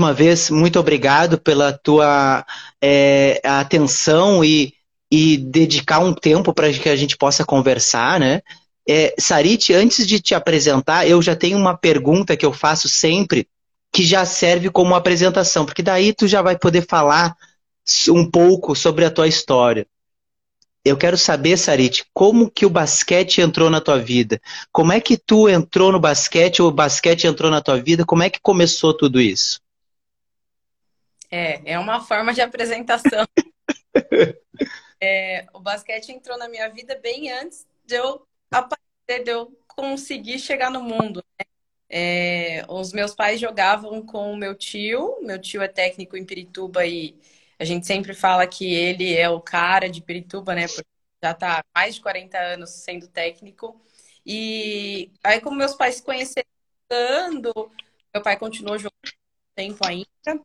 uma vez, muito obrigado pela tua é, atenção e, e dedicar um tempo para que a gente possa conversar, né? É, Sarit, antes de te apresentar, eu já tenho uma pergunta que eu faço sempre, que já serve como apresentação, porque daí tu já vai poder falar um pouco sobre a tua história. Eu quero saber, Sarit, como que o basquete entrou na tua vida? Como é que tu entrou no basquete, ou o basquete entrou na tua vida? Como é que começou tudo isso? É, é uma forma de apresentação. é, o basquete entrou na minha vida bem antes de eu aparecer, de eu conseguir chegar no mundo. Né? É, os meus pais jogavam com o meu tio, meu tio é técnico em Pirituba e a gente sempre fala que ele é o cara de Pirituba, né? Porque já está há mais de 40 anos sendo técnico. E aí, como meus pais se conheceram, meu pai continuou jogando tempo ainda.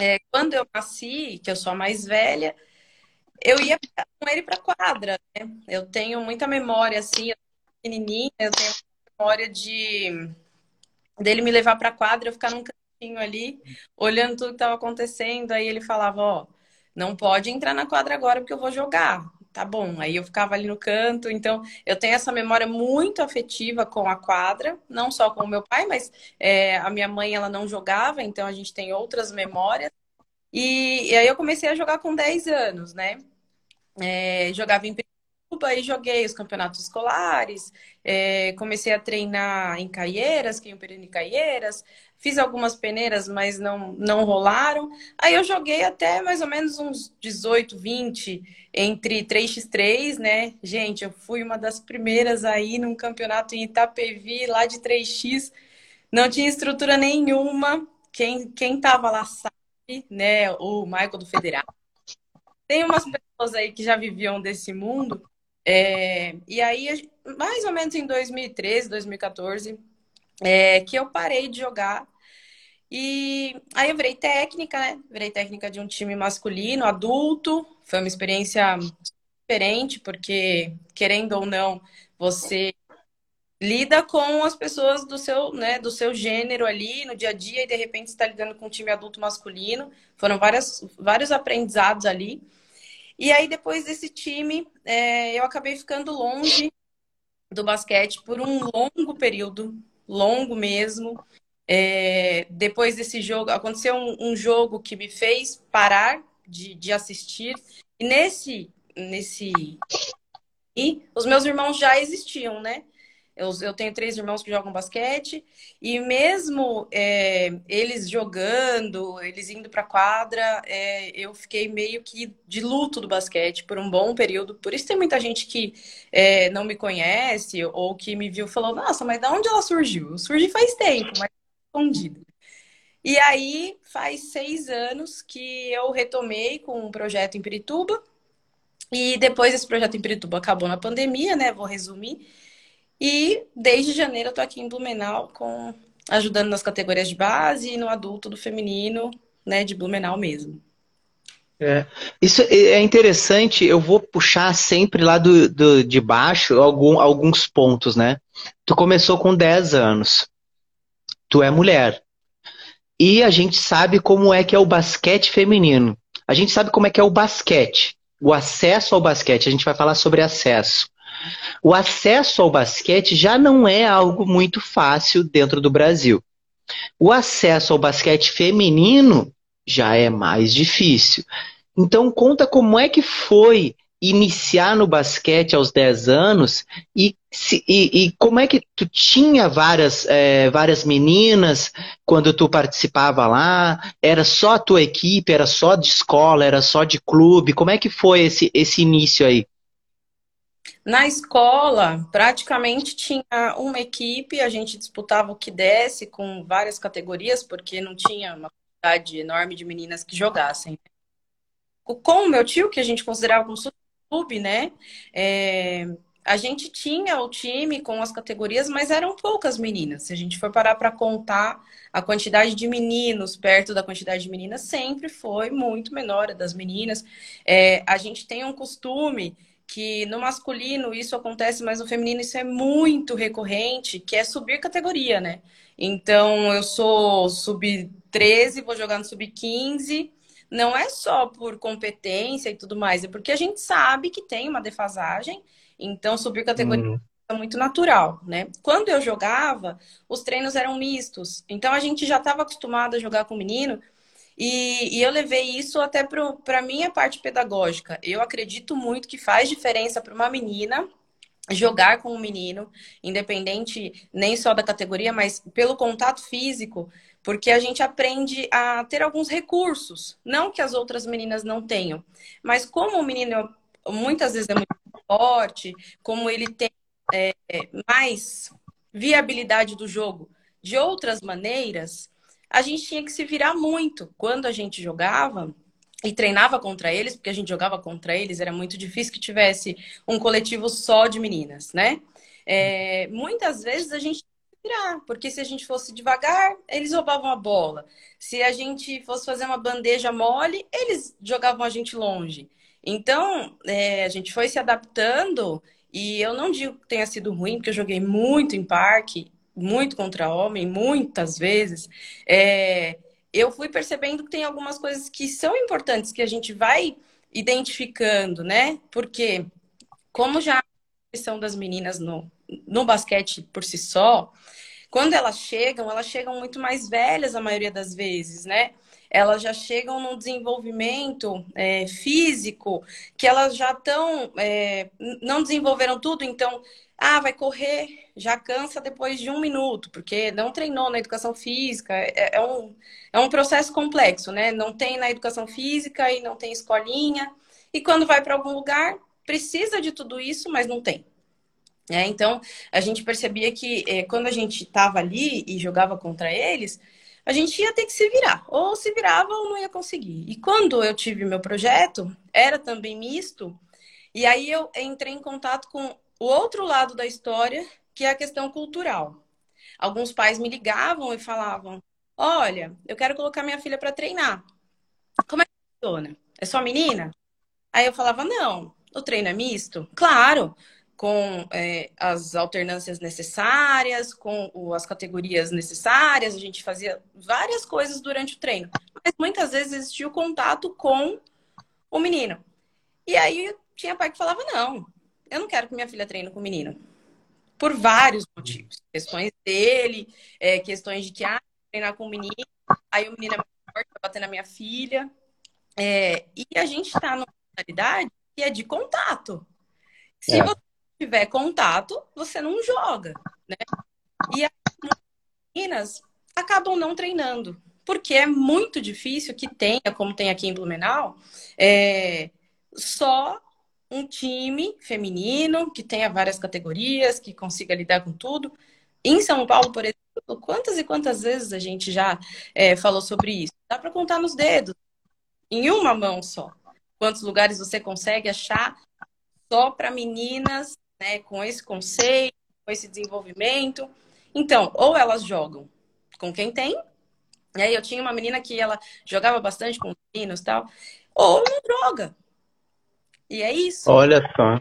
É, quando eu nasci, que eu sou a mais velha, eu ia com ele para quadra. Né? Eu tenho muita memória, assim, eu pequenininha, eu tenho memória de dele me levar para quadra, eu ficar num ali, olhando tudo que estava acontecendo. Aí ele falava: Ó, não pode entrar na quadra agora porque eu vou jogar. Tá bom. Aí eu ficava ali no canto. Então, eu tenho essa memória muito afetiva com a quadra, não só com o meu pai, mas é, a minha mãe ela não jogava, então a gente tem outras memórias. E, e aí eu comecei a jogar com 10 anos, né? É, jogava em aí joguei os campeonatos escolares, é, comecei a treinar em Caieiras, que é um período em Caieiras, fiz algumas peneiras, mas não, não rolaram. Aí eu joguei até mais ou menos uns 18, 20 entre 3x3, né? Gente, eu fui uma das primeiras aí num campeonato em Itapevi, lá de 3x, não tinha estrutura nenhuma. Quem, quem tava lá sabe, né? O Michael do Federal. Tem umas pessoas aí que já viviam desse mundo é, e aí, mais ou menos em 2013, 2014, é, que eu parei de jogar. E aí eu virei técnica, né? Virei técnica de um time masculino, adulto. Foi uma experiência diferente, porque, querendo ou não, você lida com as pessoas do seu, né, do seu gênero ali no dia a dia e de repente está lidando com um time adulto masculino. Foram várias, vários aprendizados ali. E aí, depois desse time, é, eu acabei ficando longe do basquete por um longo período, longo mesmo. É, depois desse jogo, aconteceu um, um, jogo que me fez parar de, de assistir. E nesse, nesse. E os meus irmãos já existiam, né? Eu, eu tenho três irmãos que jogam basquete e mesmo é, eles jogando, eles indo para quadra, é, eu fiquei meio que de luto do basquete por um bom período. Por isso tem muita gente que é, não me conhece ou que me viu e falou: Nossa, mas de onde ela surgiu? Surgiu faz tempo, mas escondida. E aí faz seis anos que eu retomei com um projeto em Pirituba. E depois esse projeto em Pirituba acabou na pandemia, né? Vou resumir. E desde janeiro eu tô aqui em Blumenau com ajudando nas categorias de base e no adulto do feminino, né, de Blumenau mesmo. É, isso é interessante, eu vou puxar sempre lá do, do, de baixo algum, alguns pontos, né? Tu começou com 10 anos, tu é mulher, e a gente sabe como é que é o basquete feminino. A gente sabe como é que é o basquete, o acesso ao basquete, a gente vai falar sobre acesso. O acesso ao basquete já não é algo muito fácil dentro do Brasil. O acesso ao basquete feminino já é mais difícil. Então, conta como é que foi iniciar no basquete aos 10 anos e, e, e como é que tu tinha várias, é, várias meninas quando tu participava lá? Era só a tua equipe? Era só de escola? Era só de clube? Como é que foi esse, esse início aí? Na escola, praticamente tinha uma equipe, a gente disputava o que desse com várias categorias, porque não tinha uma quantidade enorme de meninas que jogassem. Com o meu tio, que a gente considerava como clube, né? É, a gente tinha o time com as categorias, mas eram poucas meninas. Se a gente for parar para contar a quantidade de meninos perto da quantidade de meninas, sempre foi muito menor das meninas. É, a gente tem um costume que no masculino isso acontece, mas no feminino isso é muito recorrente, que é subir categoria, né? Então, eu sou sub sub-13, vou jogar no sub-15. Não é só por competência e tudo mais, é porque a gente sabe que tem uma defasagem, então subir categoria uhum. é muito natural, né? Quando eu jogava, os treinos eram mistos, então a gente já estava acostumado a jogar com menino, e, e eu levei isso até para a minha parte pedagógica. Eu acredito muito que faz diferença para uma menina jogar com um menino, independente nem só da categoria, mas pelo contato físico, porque a gente aprende a ter alguns recursos, não que as outras meninas não tenham, mas como o menino muitas vezes é muito forte, como ele tem é, mais viabilidade do jogo de outras maneiras, a gente tinha que se virar muito. Quando a gente jogava, e treinava contra eles, porque a gente jogava contra eles, era muito difícil que tivesse um coletivo só de meninas, né? É, muitas vezes a gente virar, porque se a gente fosse devagar, eles roubavam a bola. Se a gente fosse fazer uma bandeja mole, eles jogavam a gente longe. Então, é, a gente foi se adaptando e eu não digo que tenha sido ruim, porque eu joguei muito em parque, muito contra homem, muitas vezes. É, eu fui percebendo que tem algumas coisas que são importantes, que a gente vai identificando, né? Porque, como já a questão das meninas no, no basquete por si só, quando elas chegam, elas chegam muito mais velhas a maioria das vezes, né? Elas já chegam num desenvolvimento é, físico que elas já estão, é, não desenvolveram tudo, então ah, vai correr, já cansa depois de um minuto, porque não treinou na educação física. É, é, um, é um processo complexo, né? Não tem na educação física e não tem escolinha. E quando vai para algum lugar, precisa de tudo isso, mas não tem. É, então, a gente percebia que é, quando a gente estava ali e jogava contra eles, a gente ia ter que se virar. Ou se virava ou não ia conseguir. E quando eu tive meu projeto, era também misto. E aí eu entrei em contato com o outro lado da história, que é a questão cultural. Alguns pais me ligavam e falavam: Olha, eu quero colocar minha filha para treinar. Como é que funciona? É só menina? Aí eu falava: Não, o treino é misto? Claro, com é, as alternâncias necessárias, com o, as categorias necessárias, a gente fazia várias coisas durante o treino. Mas muitas vezes existia o contato com o menino. E aí tinha pai que falava: Não, eu não quero que minha filha treine com menino. Por vários motivos. Questões dele, é, questões de que, ah, treinar com o menino, aí o menino é mais forte, vai bater na minha filha. É, e a gente está numa realidade que é de contato. Se é. você tiver contato, você não joga, né? E as meninas acabam não treinando. Porque é muito difícil que tenha, como tem aqui em Blumenau, é, só um time feminino que tenha várias categorias, que consiga lidar com tudo. Em São Paulo, por exemplo, quantas e quantas vezes a gente já é, falou sobre isso? Dá para contar nos dedos, em uma mão só. Quantos lugares você consegue achar só para meninas, né, com esse conceito, com esse desenvolvimento? Então, ou elas jogam com quem tem, e aí eu tinha uma menina que ela jogava bastante com os meninos e tal, ou não joga, e é isso. Olha só.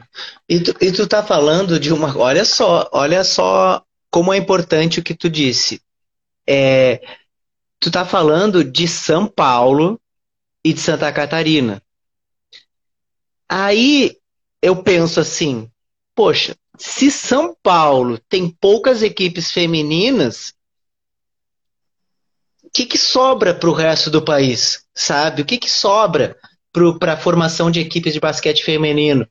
E tu, e tu tá falando de uma. Olha só, olha só como é importante o que tu disse. É, tu tá falando de São Paulo e de Santa Catarina. Aí eu penso assim, poxa, se São Paulo tem poucas equipes femininas, o que, que sobra para o resto do país? Sabe? O que, que sobra? Para a formação de equipes de basquete feminino.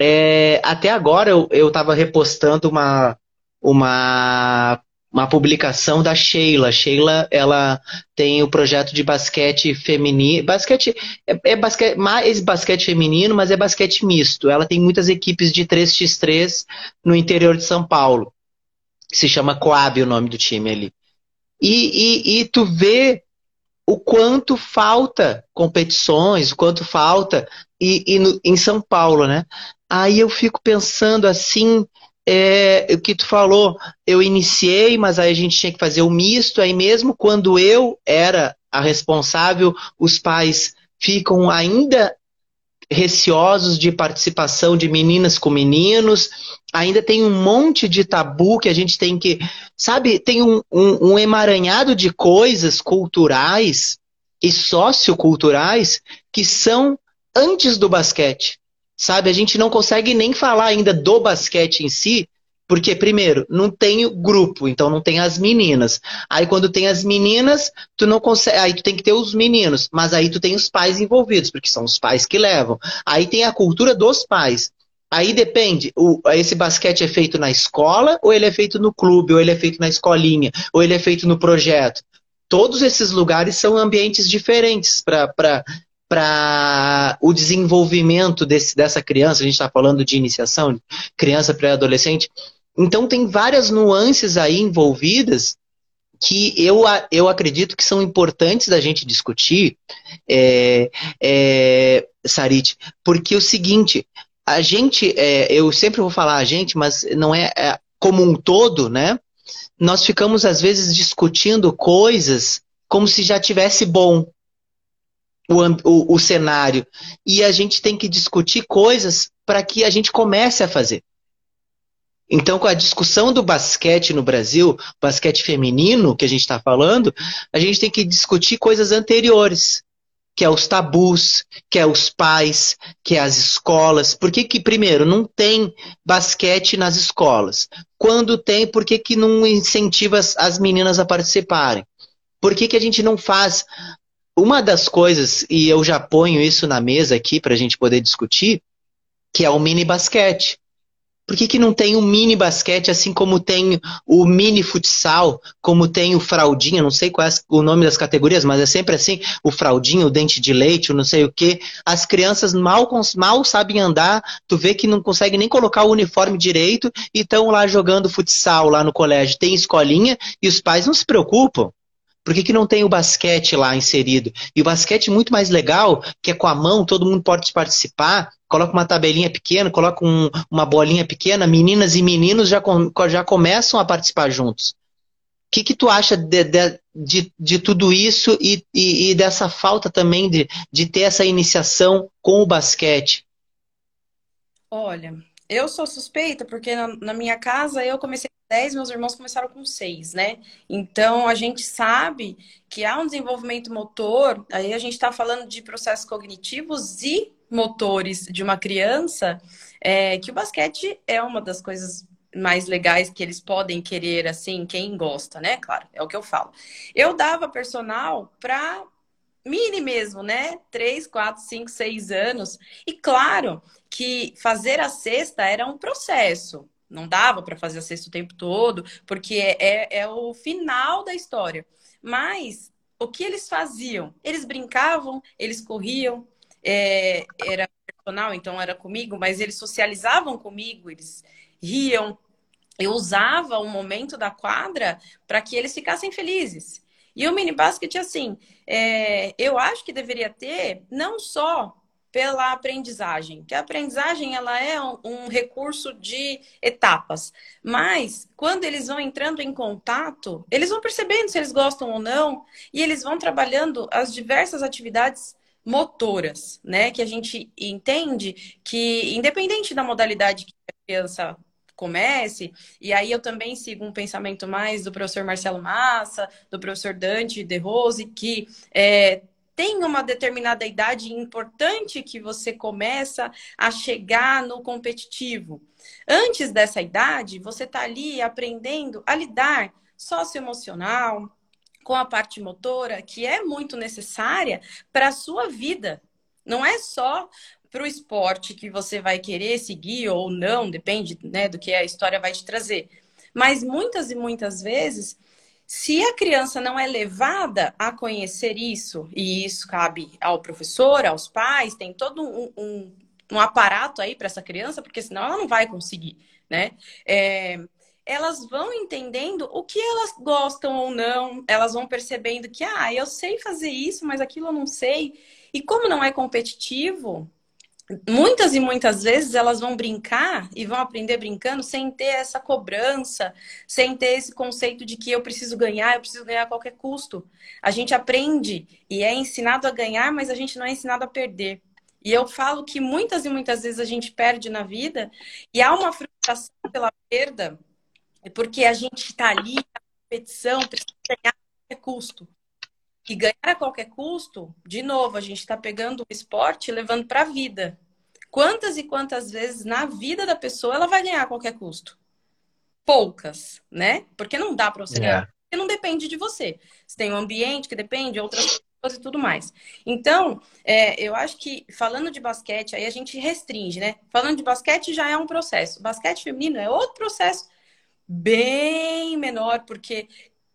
É, até agora eu estava repostando uma, uma, uma publicação da Sheila. Sheila ela tem o projeto de basquete feminino. Basquete é, é basquete, mais basquete feminino, mas é basquete misto. Ela tem muitas equipes de 3x3 no interior de São Paulo. Se chama Coab o nome do time ali. E, e, e tu vê o quanto falta competições, o quanto falta e, e no, em São Paulo, né? Aí eu fico pensando assim, é, o que tu falou, eu iniciei, mas aí a gente tinha que fazer o misto, aí mesmo quando eu era a responsável, os pais ficam ainda receosos de participação de meninas com meninos, ainda tem um monte de tabu que a gente tem que. Sabe, tem um, um, um emaranhado de coisas culturais e socioculturais que são antes do basquete. Sabe, a gente não consegue nem falar ainda do basquete em si, porque, primeiro, não tem grupo, então não tem as meninas. Aí quando tem as meninas, tu não consegue. Aí tu tem que ter os meninos, mas aí tu tem os pais envolvidos, porque são os pais que levam. Aí tem a cultura dos pais. Aí depende, o, esse basquete é feito na escola, ou ele é feito no clube, ou ele é feito na escolinha, ou ele é feito no projeto. Todos esses lugares são ambientes diferentes para o desenvolvimento desse, dessa criança. A gente está falando de iniciação, criança pré-adolescente. Então tem várias nuances aí envolvidas que eu, eu acredito que são importantes da gente discutir, é, é, Sarit, porque é o seguinte, a gente, é, eu sempre vou falar a gente, mas não é, é como um todo, né? Nós ficamos às vezes discutindo coisas como se já tivesse bom o, o, o cenário. E a gente tem que discutir coisas para que a gente comece a fazer. Então, com a discussão do basquete no Brasil, basquete feminino que a gente está falando, a gente tem que discutir coisas anteriores, que é os tabus, que é os pais, que é as escolas. Por que, que primeiro, não tem basquete nas escolas? Quando tem, por que, que não incentiva as, as meninas a participarem? Por que, que a gente não faz? Uma das coisas, e eu já ponho isso na mesa aqui para a gente poder discutir, que é o mini basquete. Por que, que não tem o mini basquete, assim como tem o mini futsal, como tem o fraldinha, não sei qual é o nome das categorias, mas é sempre assim, o fraldinha, o dente de leite, o não sei o quê. As crianças mal, mal sabem andar, tu vê que não conseguem nem colocar o uniforme direito e estão lá jogando futsal lá no colégio. Tem escolinha e os pais não se preocupam. Por que, que não tem o basquete lá inserido? E o basquete é muito mais legal, que é com a mão, todo mundo pode participar. Coloca uma tabelinha pequena, coloca um, uma bolinha pequena, meninas e meninos já, já começam a participar juntos. O que, que tu acha de, de, de, de tudo isso e, e, e, dessa falta também de, de ter essa iniciação com o basquete? Olha, eu sou suspeita porque na, na minha casa eu comecei 10, meus irmãos começaram com 6, né? Então a gente sabe que há um desenvolvimento motor, aí a gente está falando de processos cognitivos e motores de uma criança, é, que o basquete é uma das coisas mais legais que eles podem querer, assim, quem gosta, né? Claro, é o que eu falo. Eu dava personal para mini mesmo, né? Três, quatro, cinco, seis anos. E claro que fazer a cesta era um processo. Não dava para fazer a cesta o tempo todo, porque é, é, é o final da história. Mas o que eles faziam? Eles brincavam, eles corriam, é, era personal, então era comigo, mas eles socializavam comigo, eles riam. Eu usava o momento da quadra para que eles ficassem felizes. E o mini basket, assim, é, eu acho que deveria ter não só pela aprendizagem, que a aprendizagem ela é um, um, recurso de etapas, mas quando eles vão entrando em contato, eles vão percebendo se eles gostam ou não e eles vão trabalhando as diversas atividades motoras, né? Que a gente entende que independente da modalidade que a criança comece, e aí eu também sigo um pensamento mais do professor Marcelo Massa, do professor Dante De Rose, que é, tem uma determinada idade importante que você começa a chegar no competitivo. Antes dessa idade, você está ali aprendendo a lidar socioemocional, com a parte motora, que é muito necessária para a sua vida. Não é só para o esporte que você vai querer seguir ou não, depende né, do que a história vai te trazer. Mas muitas e muitas vezes se a criança não é levada a conhecer isso, e isso cabe ao professor, aos pais, tem todo um, um, um aparato aí para essa criança, porque senão ela não vai conseguir, né? É, elas vão entendendo o que elas gostam ou não, elas vão percebendo que, ah, eu sei fazer isso, mas aquilo eu não sei. E como não é competitivo, muitas e muitas vezes elas vão brincar e vão aprender brincando sem ter essa cobrança, sem ter esse conceito de que eu preciso ganhar, eu preciso ganhar a qualquer custo. A gente aprende e é ensinado a ganhar, mas a gente não é ensinado a perder. E eu falo que muitas e muitas vezes a gente perde na vida e há uma frustração pela perda, porque a gente está ali na competição, precisa ganhar a qualquer custo. E ganhar a qualquer custo, de novo, a gente está pegando o esporte e levando para a vida. Quantas e quantas vezes na vida da pessoa ela vai ganhar a qualquer custo? Poucas, né? Porque não dá para você ganhar. É. Porque não depende de você. Você tem um ambiente que depende, outras e tudo mais. Então, é, eu acho que falando de basquete, aí a gente restringe, né? Falando de basquete já é um processo. Basquete feminino é outro processo bem menor, porque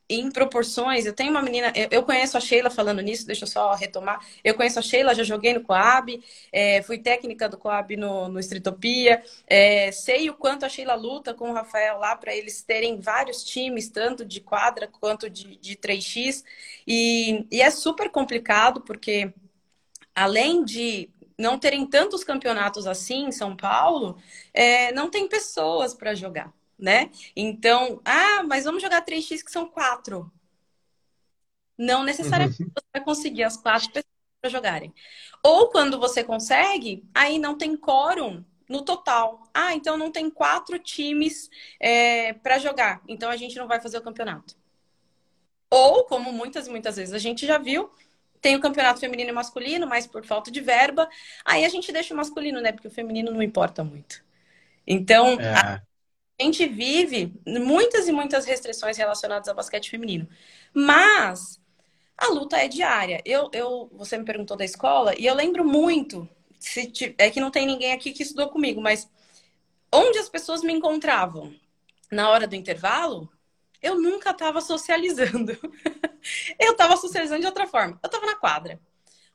em proporções, eu tenho uma menina, eu, conheço a Sheila falando nisso, deixa eu só retomar. Eu conheço a Sheila, já joguei no Coab, é, fui técnica do Coab no, no Estritopia, é, sei o quanto a Sheila luta com o Rafael lá para eles terem vários times, tanto de quadra quanto de, de 3x, e, e é super complicado, porque além de não terem tantos campeonatos assim em São Paulo, é, não tem pessoas para jogar né? Então, ah, mas vamos jogar 3x que são quatro. Não necessariamente uhum. você vai conseguir as quatro pessoas para jogarem. Ou quando você consegue, aí não tem quórum no total. Ah, então não tem quatro times é, para jogar. Então a gente não vai fazer o campeonato. Ou, como muitas e muitas vezes a gente já viu, tem o campeonato feminino e masculino, mas por falta de verba, aí a gente deixa o masculino, né? Porque o feminino não importa muito. Então, é a gente vive muitas e muitas restrições relacionadas ao basquete feminino. Mas a luta é diária. Eu, eu, você me perguntou da escola, e eu lembro muito, é que não tem ninguém aqui que estudou comigo, mas onde as pessoas me encontravam na hora do intervalo, eu nunca estava socializando. eu estava socializando de outra forma. Eu estava na quadra.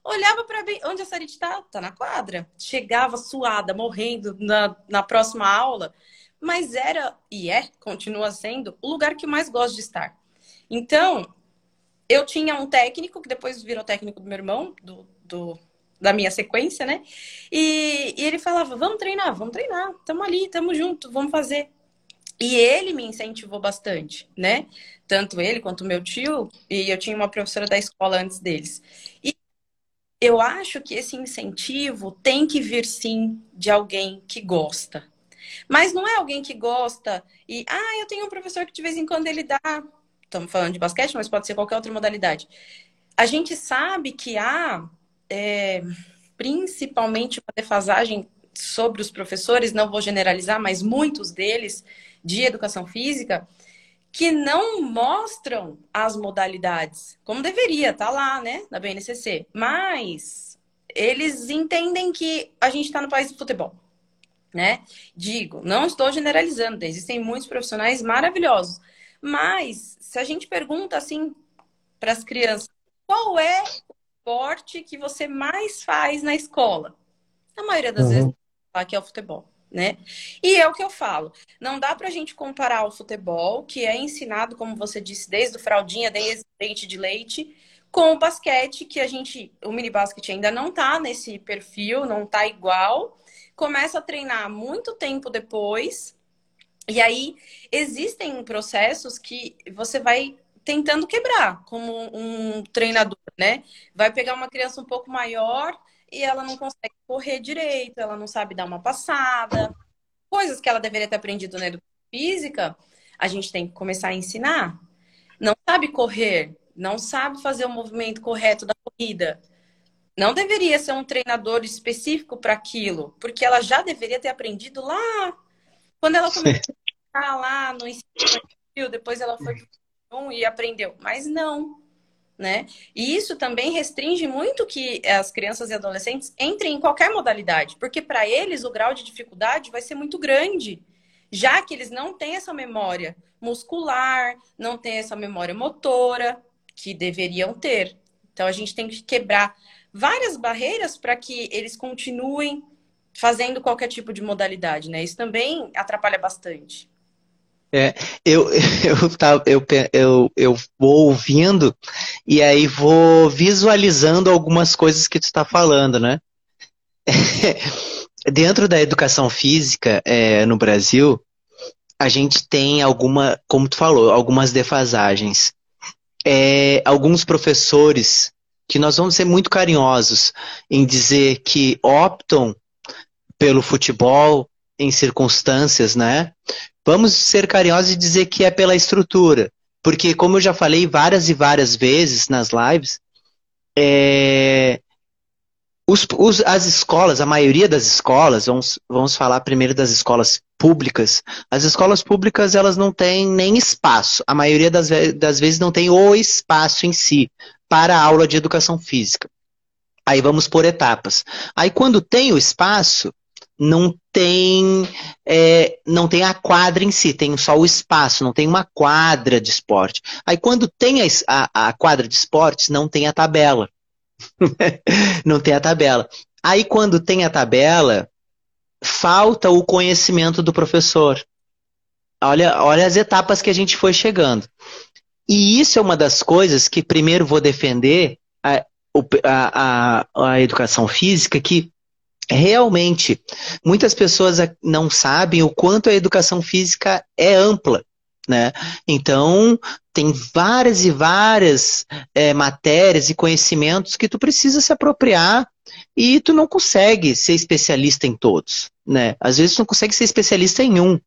Olhava para onde a Sarit está? Tá na quadra. Chegava suada, morrendo na, na próxima aula mas era e é, continua sendo, o lugar que mais gosto de estar. Então, eu tinha um técnico, que depois virou técnico do meu irmão, do, do da minha sequência, né? E, e, ele falava: vamos treinar, vamos treinar, tamo ali, tamo junto, vamos fazer. E ele me incentivou bastante, né? Tanto ele quanto meu tio, e eu tinha uma professora da escola antes deles. E eu acho que esse incentivo tem que vir sim de alguém que gosta, mas não é alguém que gosta e, ah, eu tenho um professor que de vez em quando ele dá. Estamos falando de basquete, mas pode ser qualquer outra modalidade. A gente sabe que há, é, principalmente, uma defasagem sobre os professores, não vou generalizar, mas muitos deles de educação física, que não mostram as modalidades, como deveria, tá lá, né, na BNCC. Mas eles entendem que a gente está no país do futebol né? Digo, não estou generalizando, existem muitos profissionais maravilhosos, mas se a gente pergunta assim para as crianças, qual é o esporte que você mais faz na escola? A maioria das uhum. vezes fala que é o futebol. Né? E é o que eu falo. Não dá para a gente comparar o futebol, que é ensinado, como você disse, desde o fraldinha, desde leite de leite, com o basquete, que a gente, o mini basquete ainda não tá nesse perfil, não tá igual, começa a treinar muito tempo depois. E aí existem processos que você vai tentando quebrar como um treinador, né? Vai pegar uma criança um pouco maior e ela não consegue correr direito, ela não sabe dar uma passada, coisas que ela deveria ter aprendido na educação física, a gente tem que começar a ensinar. Não sabe correr, não sabe fazer o movimento correto da corrida, não deveria ser um treinador específico para aquilo, porque ela já deveria ter aprendido lá quando ela começou a lá no ensino, depois ela foi para e aprendeu. Mas não, né? E isso também restringe muito que as crianças e adolescentes entrem em qualquer modalidade, porque para eles o grau de dificuldade vai ser muito grande, já que eles não têm essa memória muscular, não têm essa memória motora que deveriam ter. Então a gente tem que quebrar várias barreiras para que eles continuem fazendo qualquer tipo de modalidade, né? Isso também atrapalha bastante. É, eu, eu, tá, eu, eu, eu vou ouvindo e aí vou visualizando algumas coisas que tu está falando, né? Dentro da educação física é, no Brasil, a gente tem alguma, como tu falou, algumas defasagens. É, alguns professores que nós vamos ser muito carinhosos em dizer que optam pelo futebol em circunstâncias, né? Vamos ser carinhosos e dizer que é pela estrutura. Porque, como eu já falei várias e várias vezes nas lives, é, os, os, as escolas, a maioria das escolas, vamos, vamos falar primeiro das escolas públicas. As escolas públicas, elas não têm nem espaço. A maioria das, das vezes não tem o espaço em si para a aula de educação física. Aí vamos por etapas. Aí quando tem o espaço, não tem é, não tem a quadra em si, tem só o espaço, não tem uma quadra de esporte. Aí quando tem a, a, a quadra de esportes, não tem a tabela. não tem a tabela. Aí quando tem a tabela, falta o conhecimento do professor. Olha, olha as etapas que a gente foi chegando. E isso é uma das coisas que primeiro vou defender a, a, a, a educação física, que realmente muitas pessoas não sabem o quanto a educação física é ampla. Né? Então, tem várias e várias é, matérias e conhecimentos que tu precisa se apropriar e tu não consegue ser especialista em todos. Né? Às vezes tu não consegue ser especialista em um.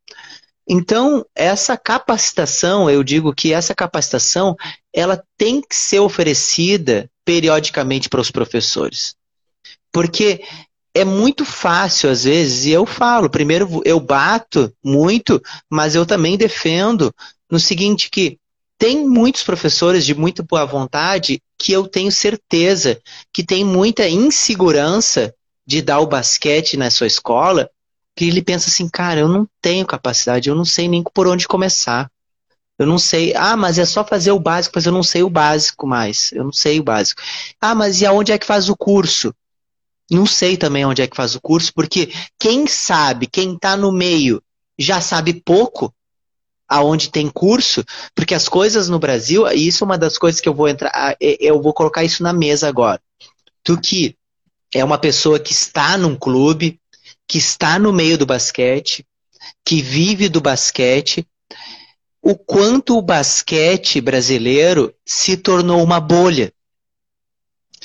Então, essa capacitação, eu digo que essa capacitação, ela tem que ser oferecida periodicamente para os professores. Porque é muito fácil, às vezes, e eu falo, primeiro eu bato muito, mas eu também defendo no seguinte que tem muitos professores de muito boa vontade que eu tenho certeza que tem muita insegurança de dar o basquete na sua escola, que ele pensa assim, cara, eu não tenho capacidade, eu não sei nem por onde começar. Eu não sei. Ah, mas é só fazer o básico, mas eu não sei o básico mais. Eu não sei o básico. Ah, mas e aonde é que faz o curso? Não sei também onde é que faz o curso, porque quem sabe, quem está no meio, já sabe pouco aonde tem curso, porque as coisas no Brasil, e isso é uma das coisas que eu vou entrar, ah, eu vou colocar isso na mesa agora. Tu que é uma pessoa que está num clube, que está no meio do basquete, que vive do basquete, o quanto o basquete brasileiro se tornou uma bolha.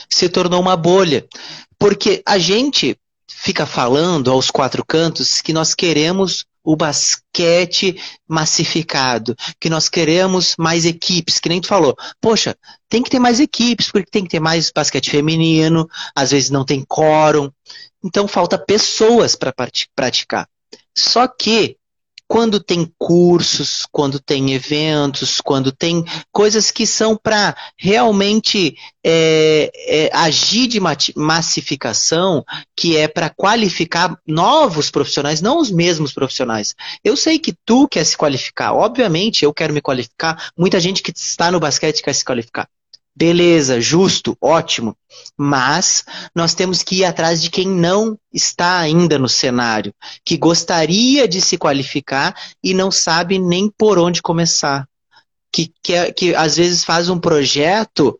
Se tornou uma bolha. Porque a gente fica falando aos quatro cantos que nós queremos o basquete massificado, que nós queremos mais equipes, que nem tu falou. Poxa, tem que ter mais equipes, porque tem que ter mais basquete feminino, às vezes não tem quórum, então falta pessoas para praticar. Só que quando tem cursos, quando tem eventos, quando tem coisas que são para realmente é, é, agir de massificação, que é para qualificar novos profissionais, não os mesmos profissionais. Eu sei que tu quer se qualificar, obviamente eu quero me qualificar, muita gente que está no basquete quer se qualificar. Beleza, justo, ótimo. Mas nós temos que ir atrás de quem não está ainda no cenário, que gostaria de se qualificar e não sabe nem por onde começar. Que, que, que às vezes faz um projeto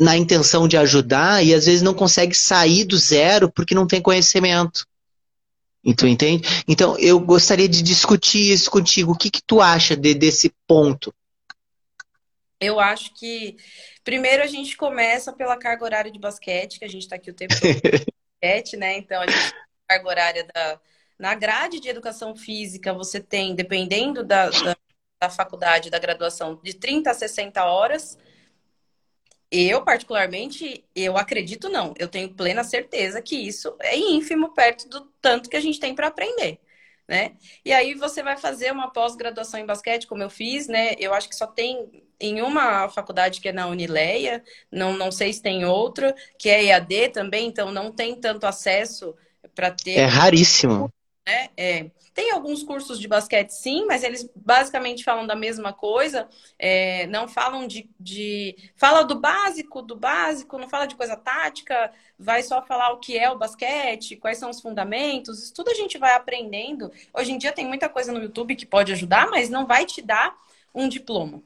na intenção de ajudar e às vezes não consegue sair do zero porque não tem conhecimento. Tu entende? Então, eu gostaria de discutir isso contigo. O que, que tu acha de, desse ponto? Eu acho que primeiro a gente começa pela carga horária de basquete, que a gente está aqui o tempo todo basquete, né? Então a gente carga horária da. Na grade de educação física, você tem, dependendo da, da, da faculdade, da graduação, de 30 a 60 horas. Eu, particularmente, eu acredito não. Eu tenho plena certeza que isso é ínfimo perto do tanto que a gente tem para aprender né? E aí você vai fazer uma pós-graduação em basquete, como eu fiz, né? Eu acho que só tem em uma faculdade que é na Unileia, não, não sei se tem outra, que é EAD também, então não tem tanto acesso para ter. É raríssimo. Né? É. Tem alguns cursos de basquete, sim, mas eles basicamente falam da mesma coisa. É, não falam de, de. Fala do básico, do básico, não fala de coisa tática, vai só falar o que é o basquete, quais são os fundamentos. Isso tudo a gente vai aprendendo. Hoje em dia tem muita coisa no YouTube que pode ajudar, mas não vai te dar um diploma.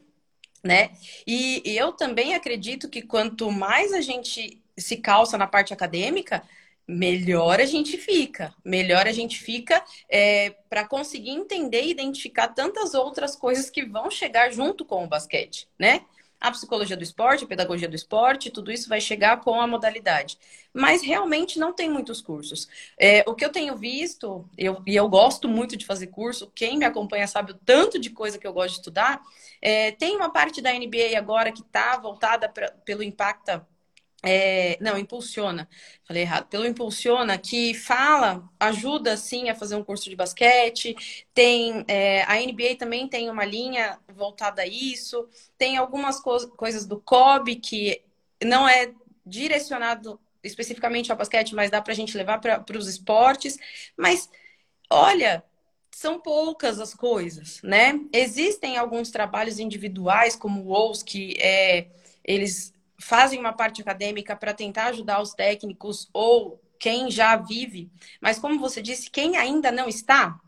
Né? E, e eu também acredito que quanto mais a gente se calça na parte acadêmica, melhor a gente fica. Melhor a gente fica é, para conseguir entender e identificar tantas outras coisas que vão chegar junto com o basquete, né? a psicologia do esporte, a pedagogia do esporte, tudo isso vai chegar com a modalidade. Mas realmente não tem muitos cursos. É, o que eu tenho visto, eu, e eu gosto muito de fazer curso, quem me acompanha sabe o tanto de coisa que eu gosto de estudar. É, tem uma parte da NBA agora que está voltada pra, pelo Impacta é, não, impulsiona. Falei errado. Pelo impulsiona, que fala, ajuda sim a fazer um curso de basquete. Tem é, a NBA também tem uma linha voltada a isso. Tem algumas co coisas do COB que não é direcionado especificamente ao basquete, mas dá para a gente levar para os esportes. Mas olha, são poucas as coisas, né? Existem alguns trabalhos individuais, como o WOS, que é, eles fazem uma parte acadêmica para tentar ajudar os técnicos ou quem já vive, mas como você disse, quem ainda não está,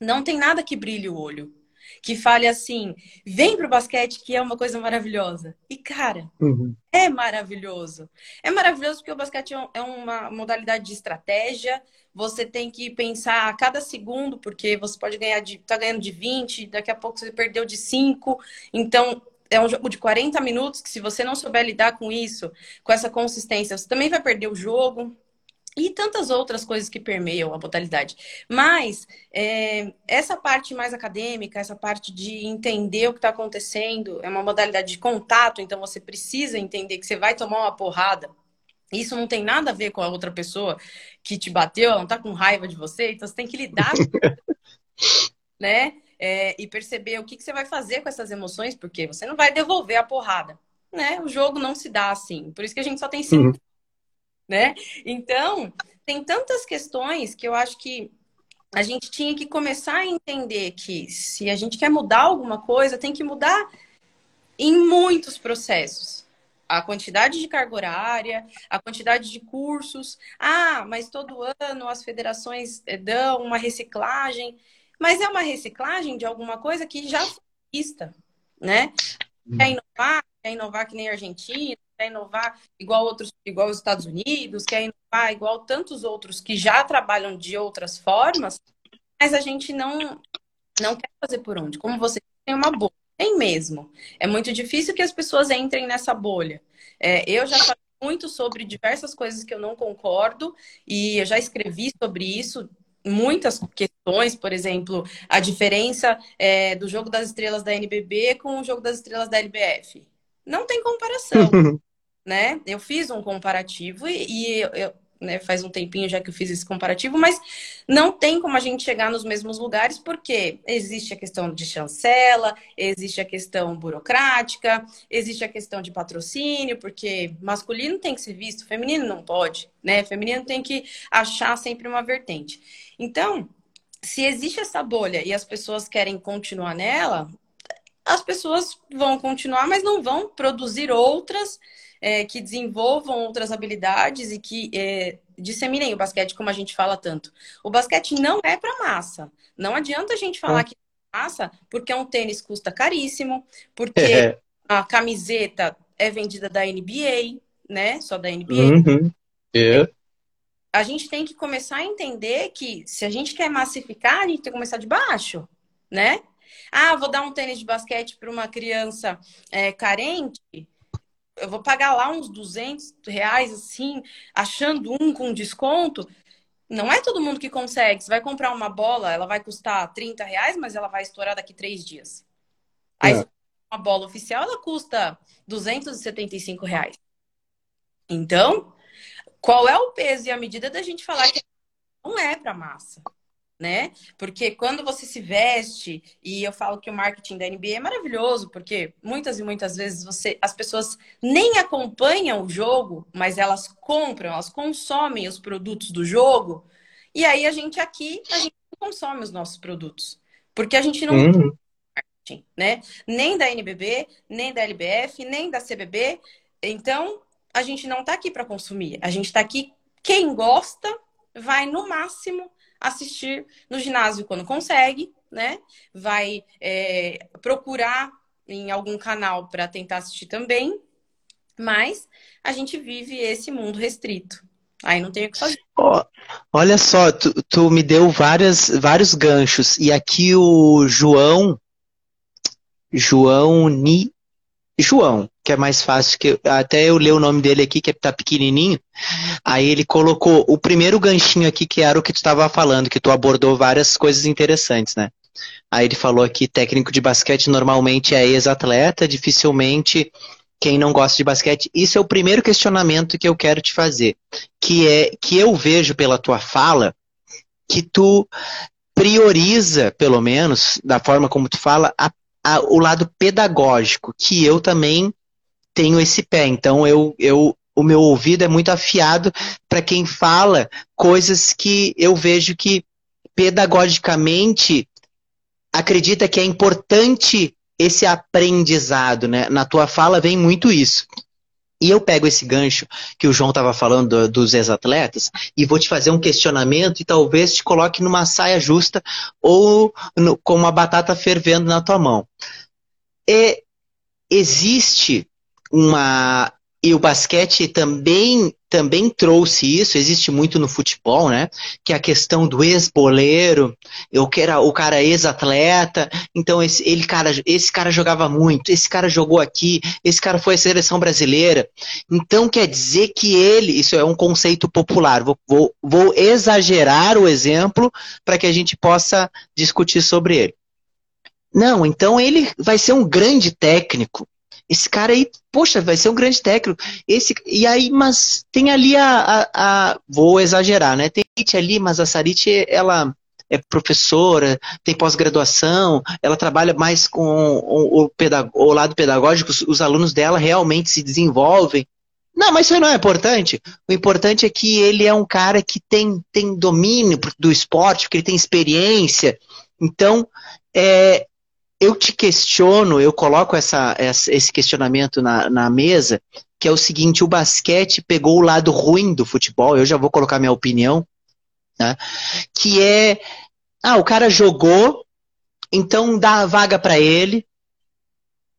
não tem nada que brilhe o olho. Que fale assim, vem pro basquete que é uma coisa maravilhosa. E, cara, uhum. é maravilhoso. É maravilhoso porque o basquete é, é uma modalidade de estratégia. Você tem que pensar a cada segundo, porque você pode ganhar de. tá ganhando de 20, daqui a pouco você perdeu de 5. Então, é um jogo de 40 minutos que se você não souber lidar com isso, com essa consistência, você também vai perder o jogo. E tantas outras coisas que permeiam a modalidade. Mas é, essa parte mais acadêmica, essa parte de entender o que está acontecendo, é uma modalidade de contato, então você precisa entender que você vai tomar uma porrada. Isso não tem nada a ver com a outra pessoa que te bateu, ela não está com raiva de você, então você tem que lidar com né? É, e perceber o que, que você vai fazer com essas emoções, porque você não vai devolver a porrada. Né? O jogo não se dá assim. Por isso que a gente só tem cinco. Uhum. Né? Então, tem tantas questões que eu acho que a gente tinha que começar a entender que se a gente quer mudar alguma coisa, tem que mudar em muitos processos. A quantidade de carga horária, a quantidade de cursos. Ah, mas todo ano as federações eh, dão uma reciclagem. Mas é uma reciclagem de alguma coisa que já foi vista, né? Quer inovar, quer inovar que nem a Argentina, quer inovar igual outros, igual os Estados Unidos, quer inovar igual tantos outros que já trabalham de outras formas, mas a gente não não quer fazer por onde. Como você tem uma bolha, tem mesmo. É muito difícil que as pessoas entrem nessa bolha. É, eu já falei muito sobre diversas coisas que eu não concordo e eu já escrevi sobre isso muitas questões, por exemplo, a diferença é, do jogo das estrelas da NBB com o jogo das estrelas da LBF. Não tem comparação, né? Eu fiz um comparativo e, e eu, né, faz um tempinho já que eu fiz esse comparativo, mas não tem como a gente chegar nos mesmos lugares, porque existe a questão de chancela, existe a questão burocrática, existe a questão de patrocínio, porque masculino tem que ser visto, feminino não pode, né? Feminino tem que achar sempre uma vertente. Então, se existe essa bolha e as pessoas querem continuar nela, as pessoas vão continuar, mas não vão produzir outras é, que desenvolvam outras habilidades e que é, disseminem o basquete, como a gente fala tanto. O basquete não é para massa. Não adianta a gente falar é. que é massa, porque um tênis custa caríssimo, porque é. a camiseta é vendida da NBA, né? Só da NBA. Uhum. É. A gente tem que começar a entender que se a gente quer massificar, a gente tem que começar de baixo, né? Ah, vou dar um tênis de basquete para uma criança é, carente eu vou pagar lá uns 200 reais, assim, achando um com desconto. Não é todo mundo que consegue. Você vai comprar uma bola, ela vai custar 30 reais, mas ela vai estourar daqui três dias. Aí, é. uma bola oficial, ela custa 275 reais. Então, qual é o peso e a medida da gente falar que não é para massa? né? Porque quando você se veste, e eu falo que o marketing da NBA é maravilhoso, porque muitas e muitas vezes você, as pessoas nem acompanham o jogo, mas elas compram, elas consomem os produtos do jogo, e aí a gente aqui, a gente não consome os nossos produtos, porque a gente não uhum. marketing, né? Nem da NBB, nem da LBF, nem da CBB, então a gente não está aqui para consumir, a gente está aqui quem gosta vai no máximo assistir no ginásio quando consegue, né? Vai é, procurar em algum canal para tentar assistir também, mas a gente vive esse mundo restrito. Aí não tem o que fazer. Oh, olha só, tu, tu, me deu várias, vários ganchos. E aqui o João, João Ni, João, que é mais fácil, que até eu ler o nome dele aqui, que tá pequenininho. Aí ele colocou o primeiro ganchinho aqui, que era o que tu estava falando, que tu abordou várias coisas interessantes, né? Aí ele falou aqui, técnico de basquete normalmente é ex-atleta, dificilmente quem não gosta de basquete. Isso é o primeiro questionamento que eu quero te fazer, que é que eu vejo pela tua fala que tu prioriza, pelo menos, da forma como tu fala, a a, o lado pedagógico, que eu também tenho esse pé. Então, eu, eu, o meu ouvido é muito afiado para quem fala coisas que eu vejo que pedagogicamente acredita que é importante esse aprendizado, né? Na tua fala vem muito isso. E eu pego esse gancho que o João estava falando do, dos ex-atletas e vou te fazer um questionamento e talvez te coloque numa saia justa ou no, com uma batata fervendo na tua mão. É, existe uma e o basquete também, também trouxe isso, existe muito no futebol, né? Que é a questão do ex-boleiro, eu quero o cara ex-atleta, então esse, ele, cara, esse cara jogava muito, esse cara jogou aqui, esse cara foi a seleção brasileira. Então quer dizer que ele, isso é um conceito popular, vou, vou, vou exagerar o exemplo para que a gente possa discutir sobre ele. Não, então ele vai ser um grande técnico esse cara aí, poxa, vai ser um grande técnico. Esse, e aí, mas tem ali a, a, a vou exagerar, né? Tem ali, mas a Sarit, ela é professora, tem pós-graduação, ela trabalha mais com o, o, o, lado pedagógico, os, os alunos dela realmente se desenvolvem. Não, mas isso não é importante. O importante é que ele é um cara que tem, tem domínio do esporte, que ele tem experiência. Então, é, eu te questiono, eu coloco essa, esse questionamento na, na mesa, que é o seguinte: o basquete pegou o lado ruim do futebol, eu já vou colocar minha opinião, né? que é: ah, o cara jogou, então dá a vaga para ele.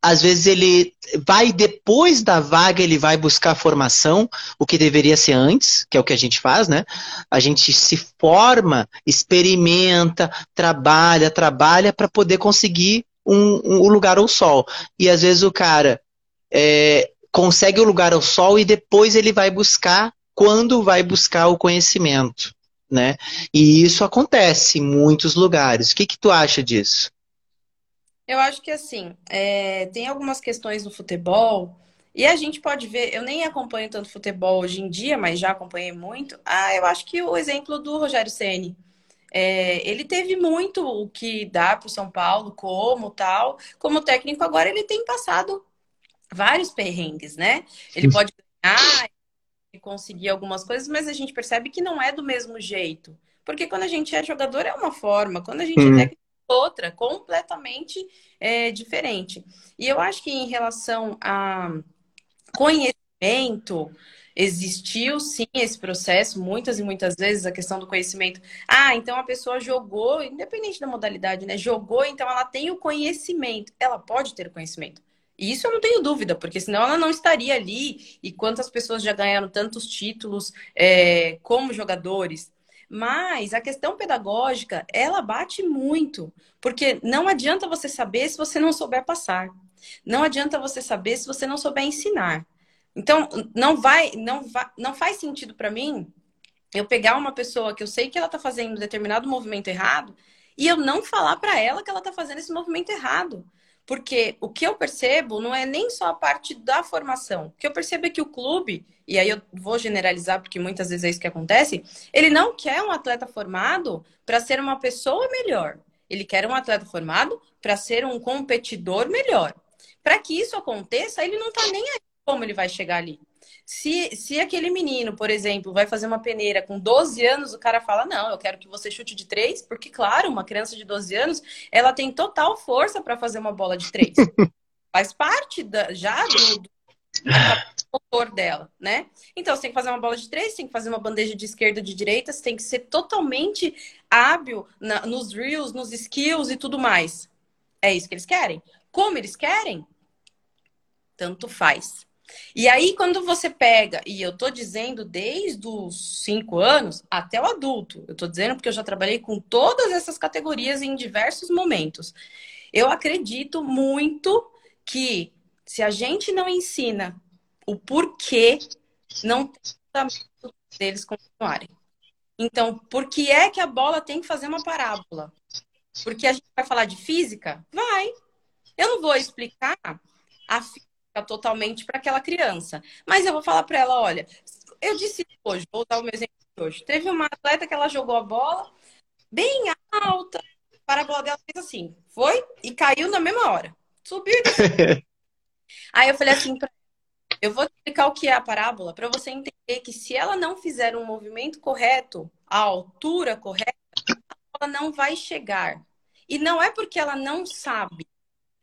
Às vezes ele vai depois da vaga, ele vai buscar formação, o que deveria ser antes, que é o que a gente faz, né? A gente se forma, experimenta, trabalha, trabalha para poder conseguir um, um, o lugar ao sol. E às vezes o cara é, consegue o lugar ao sol e depois ele vai buscar quando vai buscar o conhecimento. Né? E isso acontece em muitos lugares. O que, que tu acha disso? Eu acho que assim, é, tem algumas questões no futebol, e a gente pode ver, eu nem acompanho tanto futebol hoje em dia, mas já acompanhei muito. Ah, eu acho que o exemplo do Rogério Ceni é, ele teve muito o que dá para o São Paulo, como tal. Como técnico, agora ele tem passado vários perrengues, né? Ele pode ganhar e conseguir algumas coisas, mas a gente percebe que não é do mesmo jeito. Porque quando a gente é jogador é uma forma, quando a gente é técnico é outra, completamente é, diferente. E eu acho que em relação a conhecimento, Existiu sim esse processo, muitas e muitas vezes, a questão do conhecimento. Ah, então a pessoa jogou, independente da modalidade, né? Jogou, então ela tem o conhecimento. Ela pode ter conhecimento. E isso eu não tenho dúvida, porque senão ela não estaria ali. E quantas pessoas já ganharam tantos títulos é, como jogadores. Mas a questão pedagógica, ela bate muito. Porque não adianta você saber se você não souber passar. Não adianta você saber se você não souber ensinar. Então, não vai, não vai, não faz sentido para mim eu pegar uma pessoa que eu sei que ela está fazendo um determinado movimento errado e eu não falar para ela que ela está fazendo esse movimento errado. Porque o que eu percebo não é nem só a parte da formação. O que eu percebo é que o clube, e aí eu vou generalizar porque muitas vezes é isso que acontece, ele não quer um atleta formado para ser uma pessoa melhor. Ele quer um atleta formado para ser um competidor melhor. Para que isso aconteça, ele não está nem aí como ele vai chegar ali. Se, se aquele menino, por exemplo, vai fazer uma peneira com 12 anos, o cara fala: Não, eu quero que você chute de três, porque, claro, uma criança de 12 anos, ela tem total força para fazer uma bola de três. Faz parte da, já do, do motor dela, né? Então, você tem que fazer uma bola de três, tem que fazer uma bandeja de esquerda de direita, você tem que ser totalmente hábil na, nos reels, nos skills e tudo mais. É isso que eles querem. Como eles querem? Tanto faz. E aí, quando você pega, e eu tô dizendo desde os cinco anos até o adulto, eu tô dizendo porque eu já trabalhei com todas essas categorias em diversos momentos. Eu acredito muito que se a gente não ensina o porquê, não tem deles continuarem. Então, por que é que a bola tem que fazer uma parábola? Porque a gente vai falar de física? Vai. Eu não vou explicar a física totalmente para aquela criança, mas eu vou falar para ela, olha, eu disse hoje, vou dar o meu exemplo de hoje. Teve uma atleta que ela jogou a bola bem alta, a parábola dela fez assim, foi e caiu na mesma hora. Subiu e desceu. Aí eu falei assim para eu vou explicar o que é a parábola para você entender que se ela não fizer um movimento correto, a altura correta, ela não vai chegar. E não é porque ela não sabe,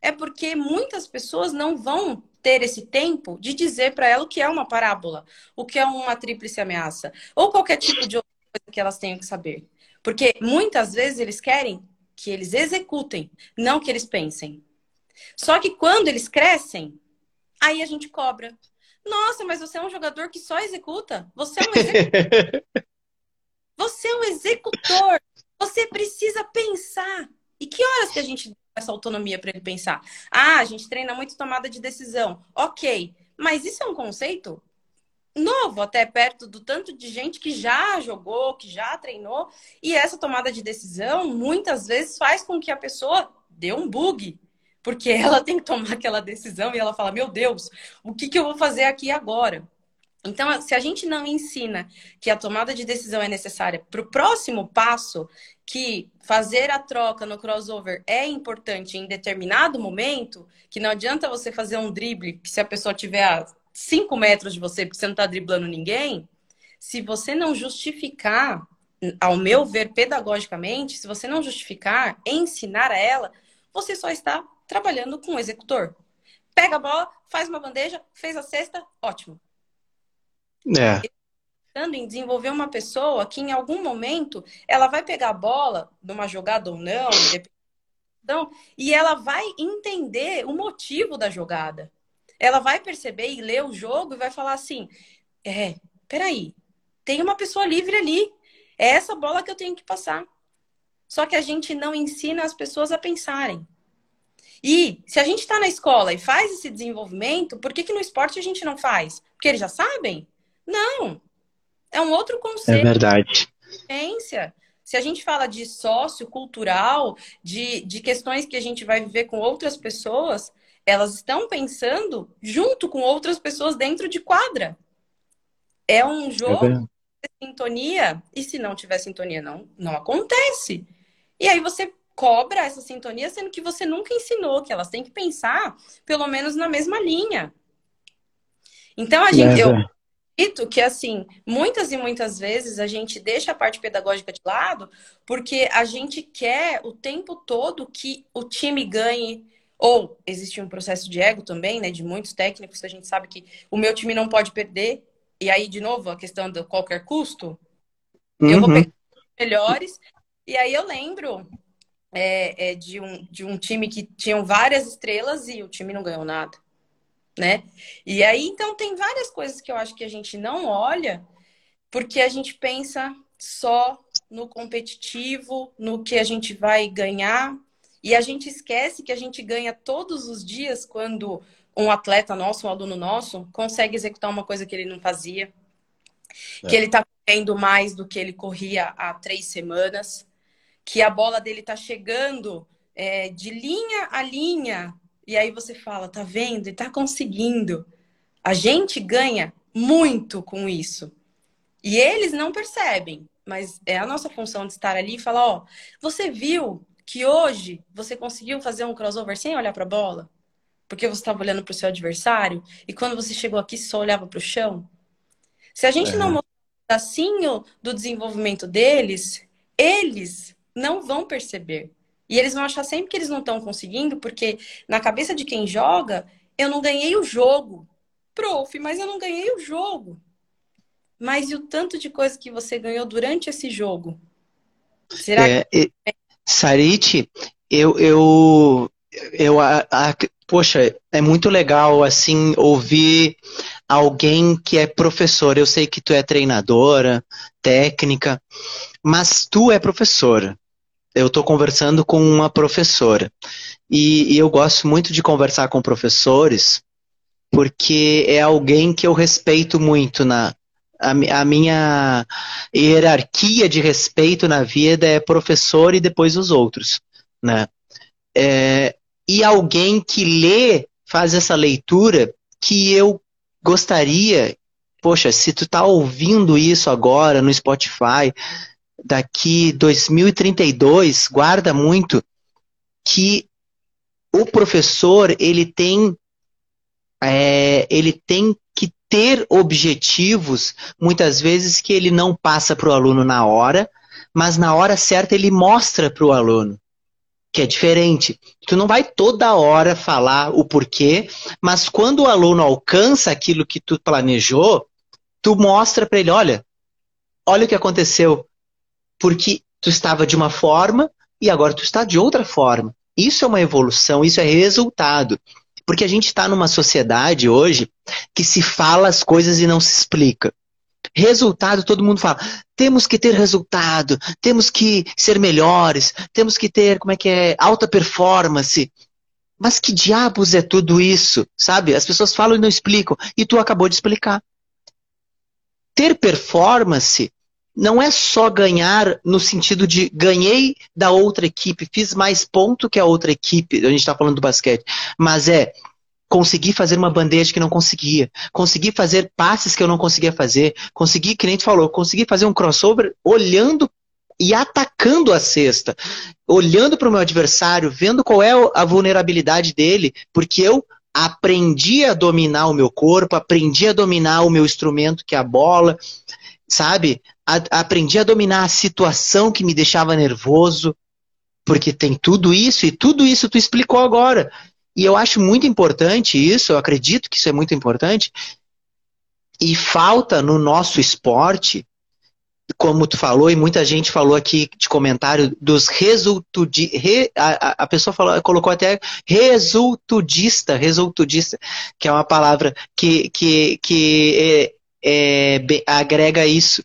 é porque muitas pessoas não vão ter esse tempo de dizer para ela o que é uma parábola, o que é uma tríplice ameaça, ou qualquer tipo de outra coisa que elas tenham que saber. Porque muitas vezes eles querem que eles executem, não que eles pensem. Só que quando eles crescem, aí a gente cobra. Nossa, mas você é um jogador que só executa? Você é um executor. você é um executor. Você precisa pensar. E que horas que a gente essa autonomia para ele pensar? Ah, a gente treina muito tomada de decisão. Ok, mas isso é um conceito novo, até perto do tanto de gente que já jogou, que já treinou. E essa tomada de decisão muitas vezes faz com que a pessoa dê um bug. Porque ela tem que tomar aquela decisão e ela fala: Meu Deus, o que, que eu vou fazer aqui agora? Então, se a gente não ensina que a tomada de decisão é necessária para o próximo passo, que fazer a troca no crossover é importante em determinado momento, que não adianta você fazer um drible que se a pessoa tiver a 5 metros de você, porque você não está driblando ninguém, se você não justificar, ao meu ver, pedagogicamente, se você não justificar, ensinar a ela, você só está trabalhando com o executor. Pega a bola, faz uma bandeja, fez a cesta, ótimo. É. Em desenvolver uma pessoa que em algum momento ela vai pegar a bola numa jogada ou não, então, e ela vai entender o motivo da jogada. Ela vai perceber e ler o jogo e vai falar assim: é, peraí, tem uma pessoa livre ali. É essa bola que eu tenho que passar. Só que a gente não ensina as pessoas a pensarem. E se a gente está na escola e faz esse desenvolvimento, por que, que no esporte a gente não faz? Porque eles já sabem? Não. É um outro conceito. É verdade. Se a gente fala de sócio cultural, de, de questões que a gente vai viver com outras pessoas, elas estão pensando junto com outras pessoas dentro de quadra. É um jogo é de sintonia, e se não tiver sintonia, não, não acontece. E aí você cobra essa sintonia, sendo que você nunca ensinou que elas têm que pensar pelo menos na mesma linha. Então a gente, é, eu, acredito que, assim, muitas e muitas vezes a gente deixa a parte pedagógica de lado porque a gente quer o tempo todo que o time ganhe. Ou existe um processo de ego também, né? De muitos técnicos, a gente sabe que o meu time não pode perder. E aí, de novo, a questão do qualquer custo. Uhum. Eu vou uhum. pegar melhores. E aí eu lembro é, é, de, um, de um time que tinham várias estrelas e o time não ganhou nada né? E aí, então, tem várias coisas que eu acho que a gente não olha, porque a gente pensa só no competitivo, no que a gente vai ganhar, e a gente esquece que a gente ganha todos os dias quando um atleta nosso, um aluno nosso, consegue executar uma coisa que ele não fazia, é. que ele está correndo mais do que ele corria há três semanas, que a bola dele está chegando é, de linha a linha e aí você fala, tá vendo? E tá conseguindo. A gente ganha muito com isso. E eles não percebem, mas é a nossa função de estar ali e falar, ó, você viu que hoje você conseguiu fazer um crossover sem olhar para a bola? Porque você estava olhando para o seu adversário e quando você chegou aqui só olhava para o chão? Se a gente é. não mostrar um pedacinho do desenvolvimento deles, eles não vão perceber. E eles vão achar sempre que eles não estão conseguindo, porque na cabeça de quem joga, eu não ganhei o jogo. Prof, mas eu não ganhei o jogo. Mas e o tanto de coisa que você ganhou durante esse jogo? Será é, que... Sarite, eu, eu, eu a, a, poxa, é muito legal assim ouvir alguém que é professor. Eu sei que tu é treinadora, técnica, mas tu é professora eu estou conversando com uma professora. E, e, eu gosto muito de conversar com professores porque é alguém que eu respeito muito na a, minha hierarquia de respeito na vida é professor e depois os outros, né? É, e alguém que lê, faz essa leitura que eu gostaria, poxa, se tu tá ouvindo isso agora no Spotify, daqui 2032, guarda muito que o professor ele tem é, ele tem que ter objetivos, muitas vezes que ele não passa para o aluno na hora, mas na hora certa ele mostra para o aluno que é diferente. Tu não vai toda hora falar o porquê, mas quando o aluno alcança aquilo que tu planejou, tu mostra para ele, olha, olha o que aconteceu, porque tu estava de uma forma e agora tu está de outra forma. Isso é uma evolução, isso é resultado. Porque a gente está numa sociedade hoje que se fala as coisas e não se explica. Resultado, todo mundo fala, temos que ter resultado, temos que ser melhores, temos que ter, como é que é, alta performance. Mas que diabos é tudo isso, sabe? As pessoas falam e não explicam, e tu acabou de explicar. Ter performance não é só ganhar no sentido de ganhei da outra equipe, fiz mais ponto que a outra equipe, a gente está falando do basquete, mas é conseguir fazer uma bandeja que não conseguia, conseguir fazer passes que eu não conseguia fazer, conseguir, que nem tu falou, conseguir fazer um crossover olhando e atacando a cesta, olhando para o meu adversário, vendo qual é a vulnerabilidade dele, porque eu aprendi a dominar o meu corpo, aprendi a dominar o meu instrumento, que é a bola, sabe? A, aprendi a dominar a situação que me deixava nervoso, porque tem tudo isso, e tudo isso tu explicou agora. E eu acho muito importante isso, eu acredito que isso é muito importante, e falta no nosso esporte, como tu falou, e muita gente falou aqui de comentário, dos resultudi, re, a, a pessoa falou, colocou até resultudista, resultudista, que é uma palavra que, que, que é, agrega isso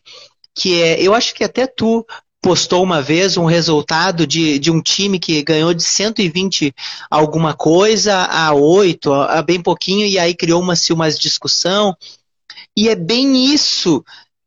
que é, eu acho que até tu postou uma vez um resultado de, de um time que ganhou de 120 alguma coisa a 8, a bem pouquinho, e aí criou uma, uma discussão. E é bem isso,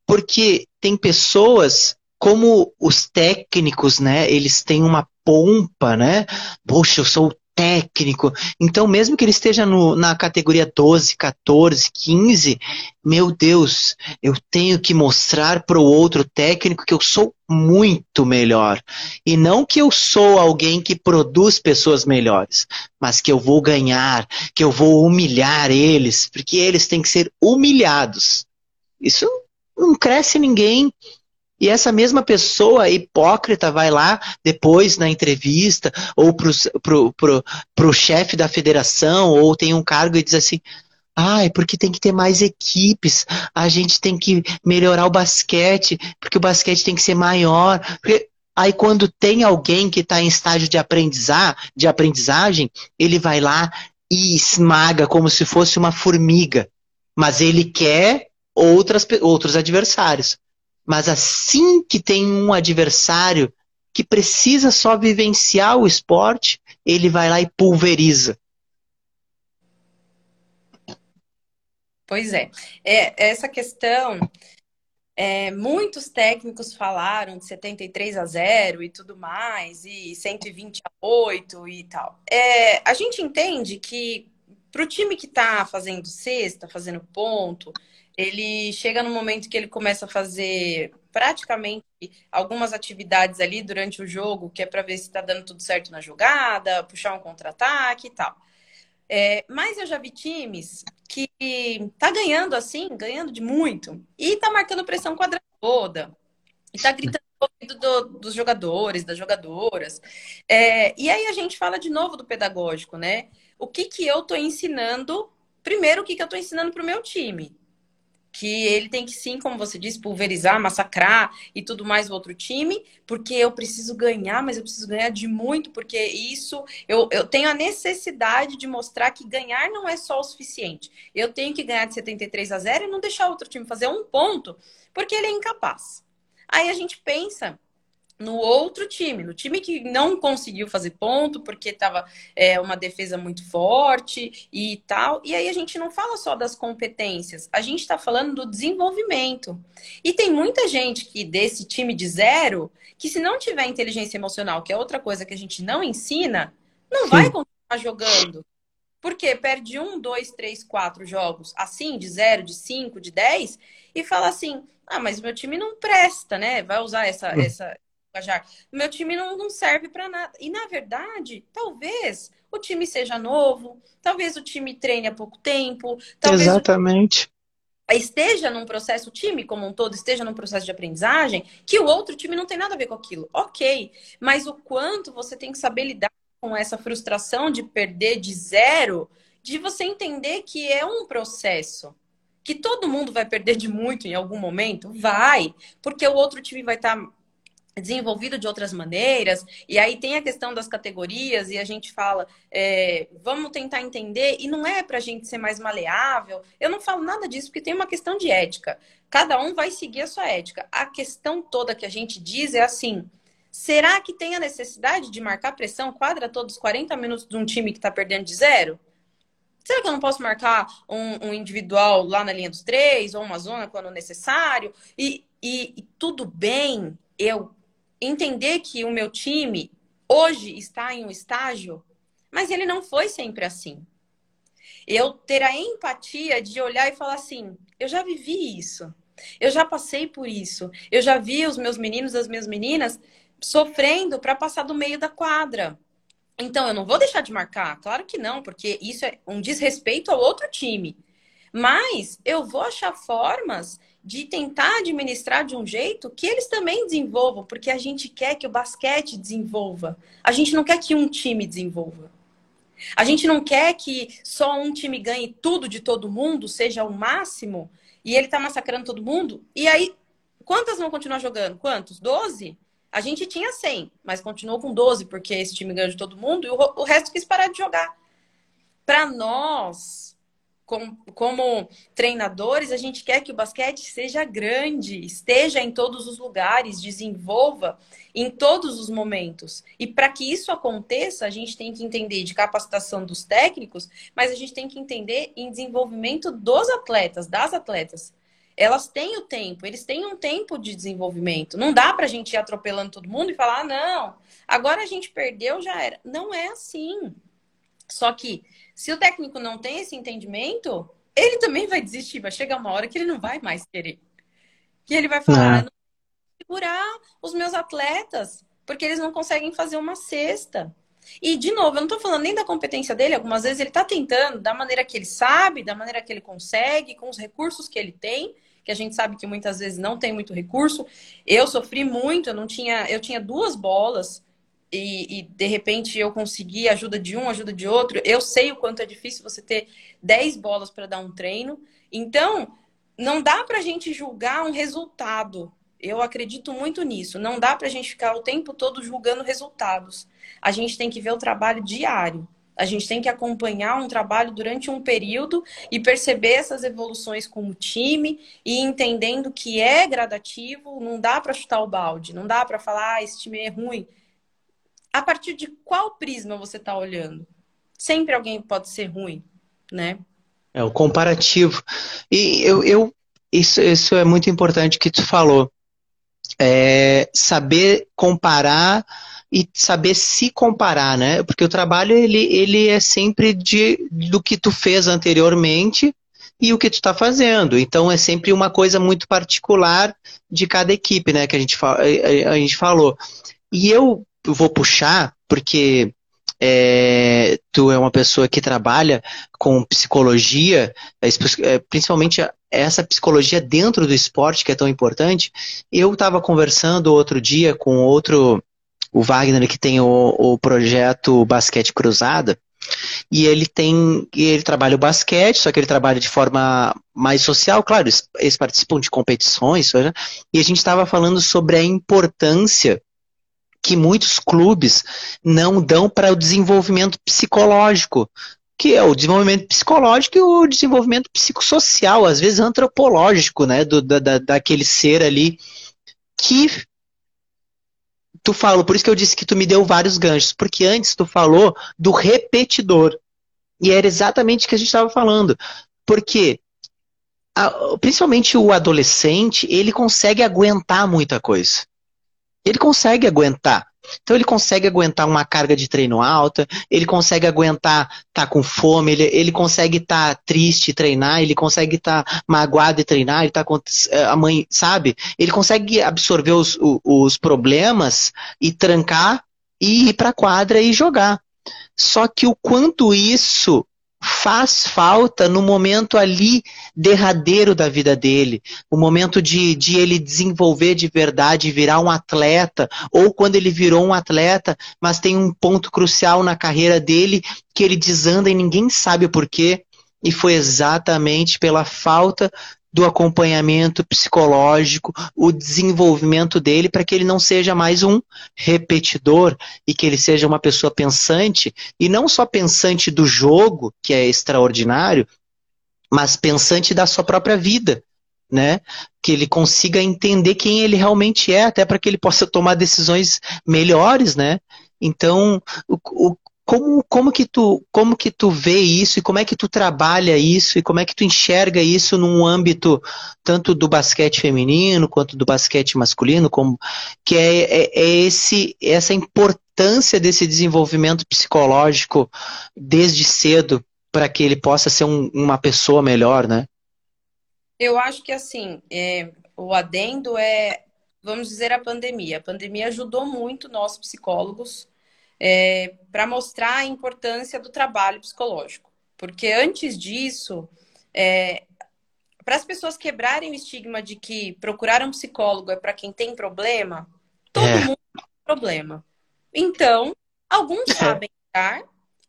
porque tem pessoas como os técnicos, né? Eles têm uma pompa, né? Poxa, eu sou técnico. Então, mesmo que ele esteja no, na categoria 12, 14, 15, meu Deus, eu tenho que mostrar para o outro técnico que eu sou muito melhor. E não que eu sou alguém que produz pessoas melhores, mas que eu vou ganhar, que eu vou humilhar eles, porque eles têm que ser humilhados. Isso não cresce ninguém. E essa mesma pessoa hipócrita vai lá depois na entrevista, ou pro, pro, pro, pro chefe da federação, ou tem um cargo e diz assim: Ai, porque tem que ter mais equipes, a gente tem que melhorar o basquete, porque o basquete tem que ser maior. Porque... Aí quando tem alguém que está em estágio de aprendizar, de aprendizagem, ele vai lá e esmaga como se fosse uma formiga. Mas ele quer outras, outros adversários. Mas assim que tem um adversário que precisa só vivenciar o esporte, ele vai lá e pulveriza. Pois é. é essa questão, é, muitos técnicos falaram de 73 a 0 e tudo mais, e 120 a 8 e tal. É, a gente entende que para o time que está fazendo sexta, fazendo ponto, ele chega no momento que ele começa a fazer praticamente algumas atividades ali durante o jogo, que é para ver se está dando tudo certo na jogada, puxar um contra-ataque e tal. É, mas eu já vi times que tá ganhando assim, ganhando de muito, e tá marcando pressão quadrada toda, e tá gritando do, do, dos jogadores, das jogadoras. É, e aí a gente fala de novo do pedagógico, né? O que que eu tô ensinando? Primeiro, o que que eu tô ensinando pro meu time? Que ele tem que sim, como você disse, pulverizar, massacrar e tudo mais o outro time, porque eu preciso ganhar, mas eu preciso ganhar de muito, porque isso eu, eu tenho a necessidade de mostrar que ganhar não é só o suficiente. Eu tenho que ganhar de 73 a 0 e não deixar o outro time fazer um ponto, porque ele é incapaz. Aí a gente pensa no outro time, no time que não conseguiu fazer ponto porque estava é, uma defesa muito forte e tal. E aí a gente não fala só das competências, a gente está falando do desenvolvimento. E tem muita gente que desse time de zero que se não tiver inteligência emocional, que é outra coisa que a gente não ensina, não Sim. vai continuar jogando. Porque perde um, dois, três, quatro jogos assim, de zero, de cinco, de dez, e fala assim: ah, mas meu time não presta, né? Vai usar essa, hum. essa, Meu time não, não serve para nada. E na verdade, talvez o time seja novo, talvez o time treine há pouco tempo, talvez Exatamente. esteja num processo, o time como um todo esteja num processo de aprendizagem, que o outro time não tem nada a ver com aquilo. Ok, mas o quanto você tem que saber lidar com essa frustração de perder de zero, de você entender que é um processo. Que todo mundo vai perder de muito em algum momento? Vai, porque o outro time vai estar tá desenvolvido de outras maneiras, e aí tem a questão das categorias, e a gente fala, é, vamos tentar entender, e não é para a gente ser mais maleável, eu não falo nada disso, porque tem uma questão de ética. Cada um vai seguir a sua ética. A questão toda que a gente diz é assim: será que tem a necessidade de marcar pressão quadra todos os 40 minutos de um time que está perdendo de zero? Será que eu não posso marcar um, um, individual lá na linha dos três, ou uma zona quando necessário? E, e, e tudo bem eu entender que o meu time hoje está em um estágio, mas ele não foi sempre assim. Eu ter a empatia de olhar e falar assim: eu já vivi isso, eu já passei por isso, eu já vi os meus meninos, as minhas meninas sofrendo para passar do meio da quadra. Então eu não vou deixar de marcar, claro que não, porque isso é um desrespeito ao outro time. Mas eu vou achar formas de tentar administrar de um jeito que eles também desenvolvam, porque a gente quer que o basquete desenvolva. A gente não quer que um time desenvolva. A gente não quer que só um time ganhe tudo de todo mundo, seja o máximo, e ele tá massacrando todo mundo. E aí, quantas vão continuar jogando? Quantos? 12? A gente tinha 100, mas continuou com 12, porque esse time ganhou de todo mundo e o resto quis parar de jogar. Para nós, como, como treinadores, a gente quer que o basquete seja grande, esteja em todos os lugares, desenvolva em todos os momentos. E para que isso aconteça, a gente tem que entender de capacitação dos técnicos, mas a gente tem que entender em desenvolvimento dos atletas, das atletas. Elas têm o tempo, eles têm um tempo de desenvolvimento. Não dá para a gente ir atropelando todo mundo e falar, ah, não, agora a gente perdeu, já era. Não é assim. Só que se o técnico não tem esse entendimento, ele também vai desistir. Vai chegar uma hora que ele não vai mais querer. Que ele vai falar, não. não segurar os meus atletas, porque eles não conseguem fazer uma cesta. E, de novo, eu não estou falando nem da competência dele, algumas vezes ele está tentando, da maneira que ele sabe, da maneira que ele consegue, com os recursos que ele tem, que a gente sabe que muitas vezes não tem muito recurso. Eu sofri muito, eu não tinha, eu tinha duas bolas e, e, de repente eu consegui ajuda de um, ajuda de outro. Eu sei o quanto é difícil você ter 10 bolas para dar um treino. Então, não dá para a gente julgar um resultado. Eu acredito muito nisso. Não dá para a gente ficar o tempo todo julgando resultados. A gente tem que ver o trabalho diário. A gente tem que acompanhar um trabalho durante um período e perceber essas evoluções com o time e entendendo que é gradativo, não dá para chutar o balde, não dá para falar, ah, esse time é ruim a partir de qual prisma você está olhando? Sempre alguém pode ser ruim, né? É o comparativo. E eu, eu isso, isso é muito importante que tu falou. É saber comparar e saber se comparar, né? Porque o trabalho ele, ele é sempre de, do que tu fez anteriormente e o que tu está fazendo. Então é sempre uma coisa muito particular de cada equipe, né? Que a gente, a gente falou. E eu vou puxar, porque é, tu é uma pessoa que trabalha com psicologia, é, é, principalmente essa psicologia dentro do esporte que é tão importante. Eu estava conversando outro dia com outro, o Wagner, que tem o, o projeto Basquete Cruzada, e ele tem, ele trabalha o basquete, só que ele trabalha de forma mais social, claro, eles, eles participam de competições, né? e a gente estava falando sobre a importância que muitos clubes não dão para o desenvolvimento psicológico, que é o desenvolvimento psicológico e o desenvolvimento psicossocial, às vezes antropológico, né, do, da, daquele ser ali que tu falou, por isso que eu disse que tu me deu vários ganchos, porque antes tu falou do repetidor. E era exatamente o que a gente estava falando. Porque a, principalmente o adolescente, ele consegue aguentar muita coisa. Ele consegue aguentar. Então ele consegue aguentar uma carga de treino alta, ele consegue aguentar estar tá com fome, ele, ele consegue estar tá triste e treinar, ele consegue estar tá magoado e treinar, ele tá com eh, a mãe, sabe? Ele consegue absorver os, os problemas e trancar e ir para a quadra e jogar. Só que o quanto isso faz falta no momento ali derradeiro da vida dele, o momento de, de ele desenvolver de verdade, virar um atleta, ou quando ele virou um atleta, mas tem um ponto crucial na carreira dele que ele desanda e ninguém sabe o porquê. E foi exatamente pela falta do acompanhamento psicológico, o desenvolvimento dele para que ele não seja mais um repetidor e que ele seja uma pessoa pensante e não só pensante do jogo, que é extraordinário, mas pensante da sua própria vida, né? Que ele consiga entender quem ele realmente é, até para que ele possa tomar decisões melhores, né? Então, o, o, como, como, que tu, como que tu vê isso e como é que tu trabalha isso e como é que tu enxerga isso num âmbito tanto do basquete feminino quanto do basquete masculino, como que é, é, é esse, essa importância desse desenvolvimento psicológico desde cedo para que ele possa ser um, uma pessoa melhor, né? Eu acho que assim, é, o adendo é, vamos dizer, a pandemia. A pandemia ajudou muito nós psicólogos é, para mostrar a importância do trabalho psicológico. Porque antes disso, é, para as pessoas quebrarem o estigma de que procurar um psicólogo é para quem tem problema, todo é. mundo tem problema. Então, alguns é. sabem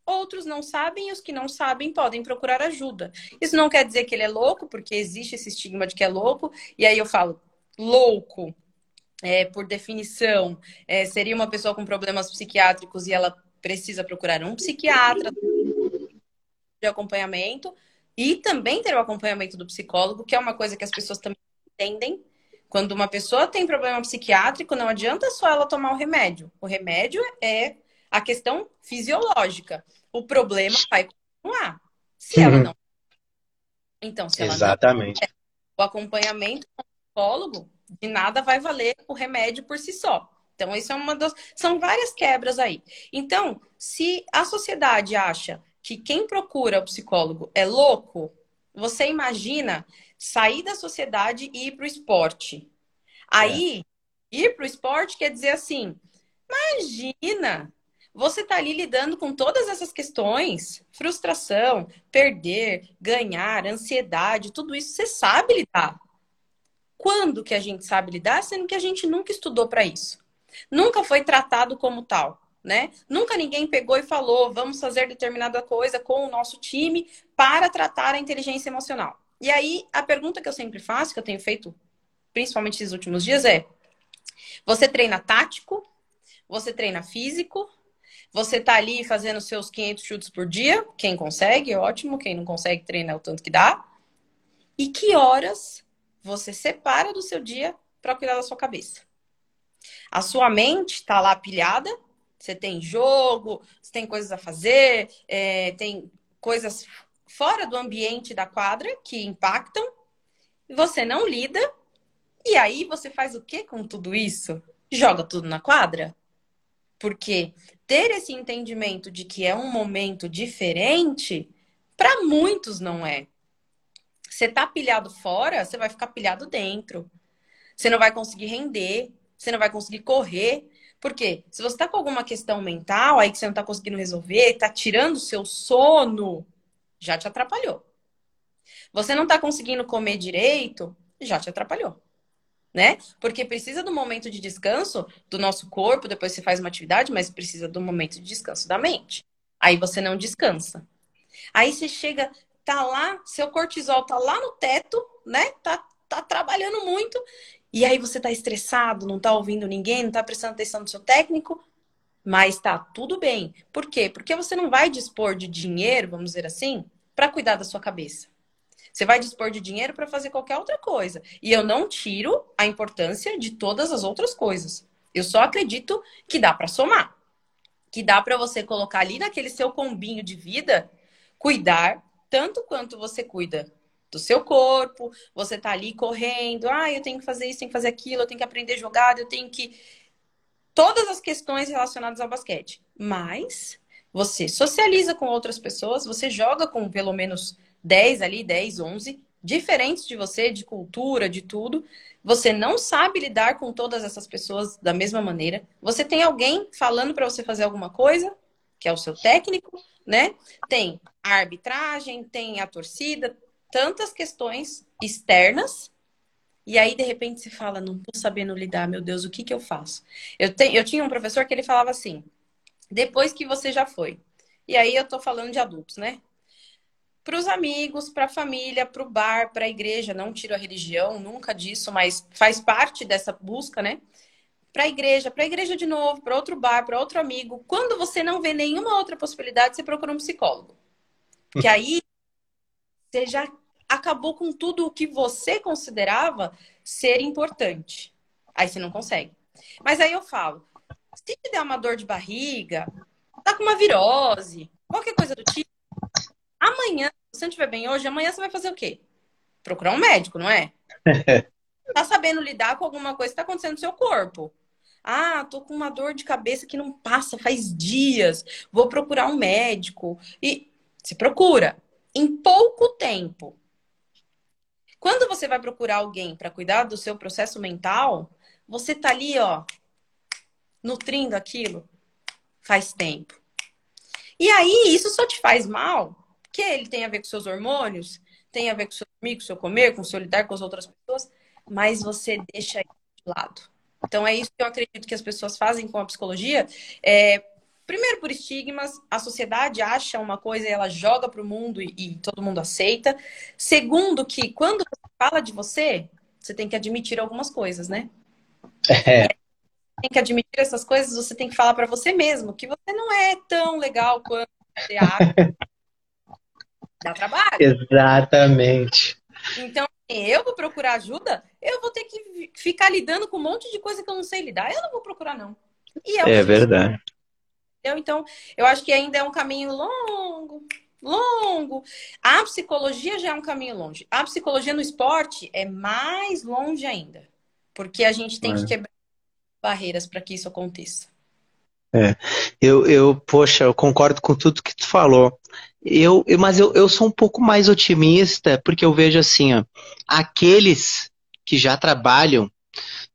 outros não sabem, e os que não sabem podem procurar ajuda. Isso não quer dizer que ele é louco, porque existe esse estigma de que é louco, e aí eu falo, louco é, por definição, é, seria uma pessoa com problemas psiquiátricos e ela precisa procurar um psiquiatra de acompanhamento e também ter o acompanhamento do psicólogo, que é uma coisa que as pessoas também entendem. Quando uma pessoa tem problema psiquiátrico, não adianta só ela tomar o remédio. O remédio é a questão fisiológica. O problema vai continuar. Se ela não. Então, se ela Exatamente. não o acompanhamento com o psicólogo, de nada vai valer o remédio por si só. Então, isso é uma das. São várias quebras aí. Então, se a sociedade acha que quem procura o psicólogo é louco, você imagina sair da sociedade e ir para o esporte. Aí, é. ir para o esporte quer dizer assim: imagina, você está ali lidando com todas essas questões, frustração, perder, ganhar, ansiedade, tudo isso você sabe lidar. Quando que a gente sabe lidar, sendo que a gente nunca estudou para isso? Nunca foi tratado como tal, né? Nunca ninguém pegou e falou, vamos fazer determinada coisa com o nosso time para tratar a inteligência emocional. E aí, a pergunta que eu sempre faço, que eu tenho feito principalmente nesses últimos dias, é: você treina tático? Você treina físico? Você tá ali fazendo seus 500 chutes por dia? Quem consegue, ótimo. Quem não consegue, treina o tanto que dá. E que horas você separa do seu dia para cuidar da sua cabeça. A sua mente está lá pilhada, você tem jogo, você tem coisas a fazer, é, tem coisas fora do ambiente da quadra que impactam, você não lida, e aí você faz o que com tudo isso? Joga tudo na quadra? Porque ter esse entendimento de que é um momento diferente, para muitos não é. Você tá pilhado fora, você vai ficar pilhado dentro. Você não vai conseguir render, você não vai conseguir correr. Por quê? Se você tá com alguma questão mental aí que você não tá conseguindo resolver, tá tirando o seu sono, já te atrapalhou. Você não tá conseguindo comer direito, já te atrapalhou. Né? Porque precisa do momento de descanso do nosso corpo, depois você faz uma atividade, mas precisa do momento de descanso da mente. Aí você não descansa. Aí você chega, tá lá, seu cortisol tá lá no teto, né? Tá, tá trabalhando muito. E aí você tá estressado, não tá ouvindo ninguém, não tá prestando atenção no seu técnico, mas tá tudo bem. Por quê? Porque você não vai dispor de dinheiro, vamos dizer assim, para cuidar da sua cabeça. Você vai dispor de dinheiro para fazer qualquer outra coisa. E eu não tiro a importância de todas as outras coisas. Eu só acredito que dá para somar. Que dá para você colocar ali naquele seu combinho de vida, cuidar tanto quanto você cuida do seu corpo, você tá ali correndo, ah, eu tenho que fazer isso, tenho que fazer aquilo, eu tenho que aprender jogada, eu tenho que todas as questões relacionadas ao basquete. Mas você socializa com outras pessoas, você joga com pelo menos 10 ali, 10, 11, diferentes de você, de cultura, de tudo. Você não sabe lidar com todas essas pessoas da mesma maneira. Você tem alguém falando para você fazer alguma coisa, que é o seu técnico, né? Tem a arbitragem, tem a torcida, tantas questões externas e aí, de repente, você fala, não tô sabendo lidar, meu Deus, o que que eu faço? Eu, te, eu tinha um professor que ele falava assim, depois que você já foi. E aí eu tô falando de adultos, né? Para os amigos, para a família, para o bar, para a igreja, não tiro a religião, nunca disso, mas faz parte dessa busca, né? Para a igreja, para a igreja de novo, para outro bar, para outro amigo. Quando você não vê nenhuma outra possibilidade, você procura um psicólogo. Que aí você já acabou com tudo o que você considerava ser importante. Aí você não consegue. Mas aí eu falo, se te der uma dor de barriga, tá com uma virose, qualquer coisa do tipo, amanhã, se você não estiver bem hoje, amanhã você vai fazer o quê? Procurar um médico, não é? tá sabendo lidar com alguma coisa que tá acontecendo no seu corpo. Ah, tô com uma dor de cabeça que não passa faz dias. Vou procurar um médico. E se procura. Em pouco tempo, quando você vai procurar alguém para cuidar do seu processo mental, você tá ali, ó, nutrindo aquilo faz tempo. E aí, isso só te faz mal, que ele tem a ver com seus hormônios, tem a ver com seu dormir, com seu comer, com seu lidar com as outras pessoas, mas você deixa de lado. Então, é isso que eu acredito que as pessoas fazem com a psicologia. É, Primeiro, por estigmas, a sociedade acha uma coisa e ela joga para o mundo e, e, todo mundo aceita. Segundo, que quando você fala de você, você tem que admitir algumas coisas, né? É. Tem que admitir essas coisas, você tem que falar para você mesmo que você não é tão legal quanto você acha. Dá trabalho. Exatamente. Então, eu vou procurar ajuda, eu vou ter que ficar lidando com um monte de coisa que eu não sei lidar. Eu não vou procurar, não. é, é verdade. Entendeu? Então, eu acho que ainda é um caminho longo, longo. A psicologia já é um caminho longe. A psicologia no esporte é mais longe ainda. Porque a gente tem é. que quebrar barreiras para que isso aconteça. É, eu, eu, poxa, eu concordo com tudo que tu falou. Eu, eu mas eu, eu sou um pouco mais otimista, porque eu vejo assim, ó, aqueles que já trabalham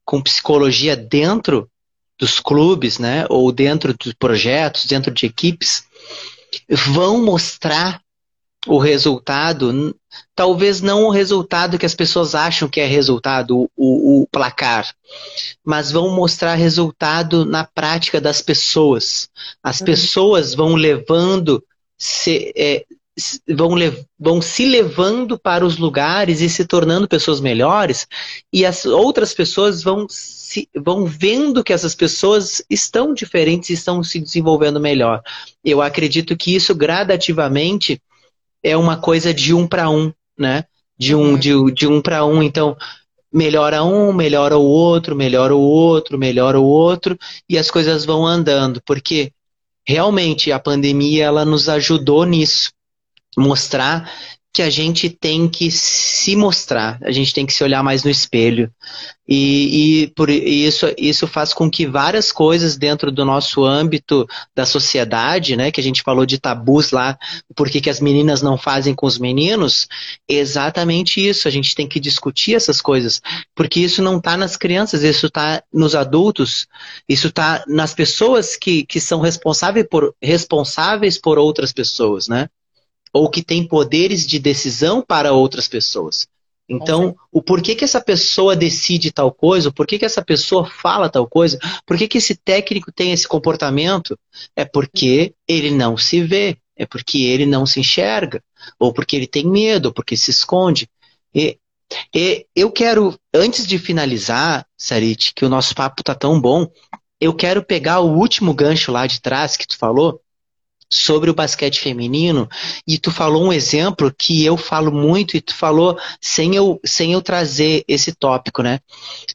com psicologia dentro dos clubes, né, ou dentro de projetos, dentro de equipes, vão mostrar o resultado, talvez não o resultado que as pessoas acham que é resultado, o, o placar, mas vão mostrar resultado na prática das pessoas. As uhum. pessoas vão levando, se, é, vão, vão se levando para os lugares e se tornando pessoas melhores, e as outras pessoas vão se, vão vendo que essas pessoas estão diferentes e estão se desenvolvendo melhor. Eu acredito que isso gradativamente é uma coisa de um para um, né? De um, uhum. de, de um para um. Então, melhora um, melhora o outro, melhora o outro, melhora o outro, e as coisas vão andando, porque realmente a pandemia ela nos ajudou nisso, mostrar que a gente tem que se mostrar, a gente tem que se olhar mais no espelho. E, e por isso, isso faz com que várias coisas dentro do nosso âmbito da sociedade, né, que a gente falou de tabus lá, por que as meninas não fazem com os meninos, exatamente isso. A gente tem que discutir essas coisas, porque isso não está nas crianças, isso está nos adultos, isso está nas pessoas que, que são responsáveis por, responsáveis por outras pessoas, né? Ou que tem poderes de decisão para outras pessoas. Então, o porquê que essa pessoa decide tal coisa, o porquê que essa pessoa fala tal coisa, por que esse técnico tem esse comportamento, é porque ele não se vê, é porque ele não se enxerga, ou porque ele tem medo, ou porque se esconde. E, e eu quero, antes de finalizar, Sarit, que o nosso papo tá tão bom, eu quero pegar o último gancho lá de trás que tu falou, sobre o basquete feminino e tu falou um exemplo que eu falo muito e tu falou sem eu, sem eu trazer esse tópico, né?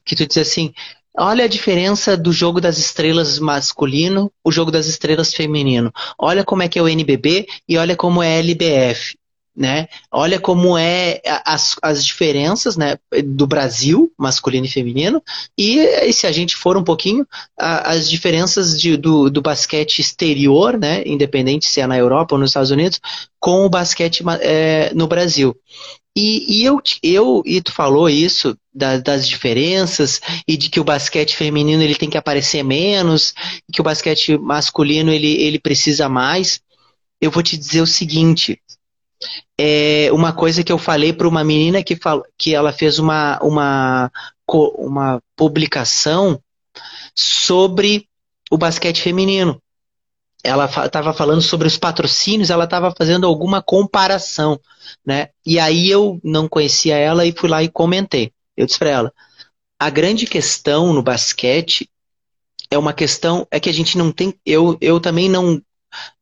Que tu diz assim, Olha a diferença do jogo das estrelas masculino, o jogo das estrelas feminino. Olha como é que é o NBB e olha como é a LBF. Né? Olha como é as, as diferenças né, do Brasil, masculino e feminino, e, e se a gente for um pouquinho, a, as diferenças de, do, do basquete exterior, né, independente se é na Europa ou nos Estados Unidos, com o basquete é, no Brasil. E, e, eu, eu, e tu falou isso da, das diferenças e de que o basquete feminino ele tem que aparecer menos, que o basquete masculino ele, ele precisa mais. Eu vou te dizer o seguinte: é uma coisa que eu falei para uma menina que, fal, que ela fez uma, uma, uma publicação sobre o basquete feminino ela estava falando sobre os patrocínios, ela estava fazendo alguma comparação, né? E aí eu não conhecia ela e fui lá e comentei. Eu disse para ela: a grande questão no basquete é uma questão é que a gente não tem. Eu, eu também não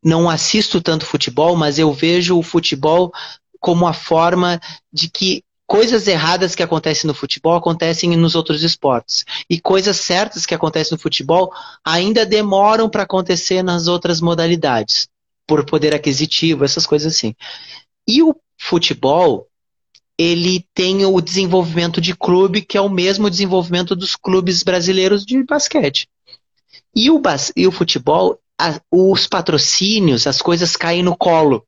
não assisto tanto futebol, mas eu vejo o futebol como a forma de que coisas erradas que acontecem no futebol acontecem nos outros esportes. E coisas certas que acontecem no futebol ainda demoram para acontecer nas outras modalidades, por poder aquisitivo, essas coisas assim. E o futebol, ele tem o desenvolvimento de clube, que é o mesmo desenvolvimento dos clubes brasileiros de basquete. E o, bas e o futebol, a, os patrocínios, as coisas caem no colo.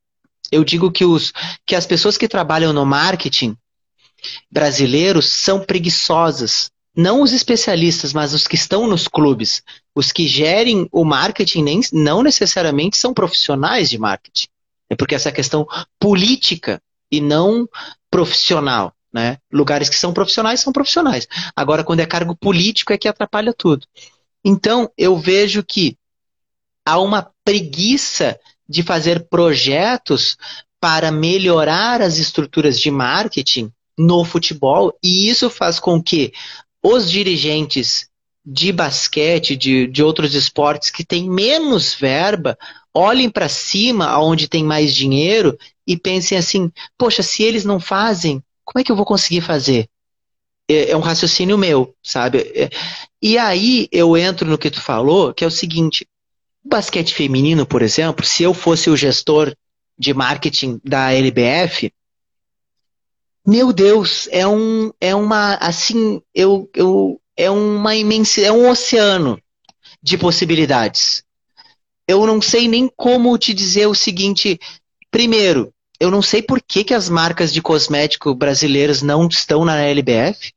Eu digo que, os, que as pessoas que trabalham no marketing, brasileiros são preguiçosas. Não os especialistas, mas os que estão nos clubes. Os que gerem o marketing nem, não necessariamente são profissionais de marketing. É porque essa questão política e não profissional. Né? Lugares que são profissionais são profissionais. Agora, quando é cargo político, é que atrapalha tudo. Então, eu vejo que há uma preguiça de fazer projetos para melhorar as estruturas de marketing no futebol, e isso faz com que os dirigentes de basquete, de, de outros esportes que têm menos verba, olhem para cima, onde tem mais dinheiro, e pensem assim: poxa, se eles não fazem, como é que eu vou conseguir fazer? É, é um raciocínio meu, sabe? É, e aí eu entro no que tu falou, que é o seguinte: basquete feminino, por exemplo, se eu fosse o gestor de marketing da LBF, meu Deus, é um, é uma, assim, eu, eu, é uma imensidão, é um oceano de possibilidades. Eu não sei nem como te dizer o seguinte. Primeiro, eu não sei por que, que as marcas de cosmético brasileiras não estão na LBF.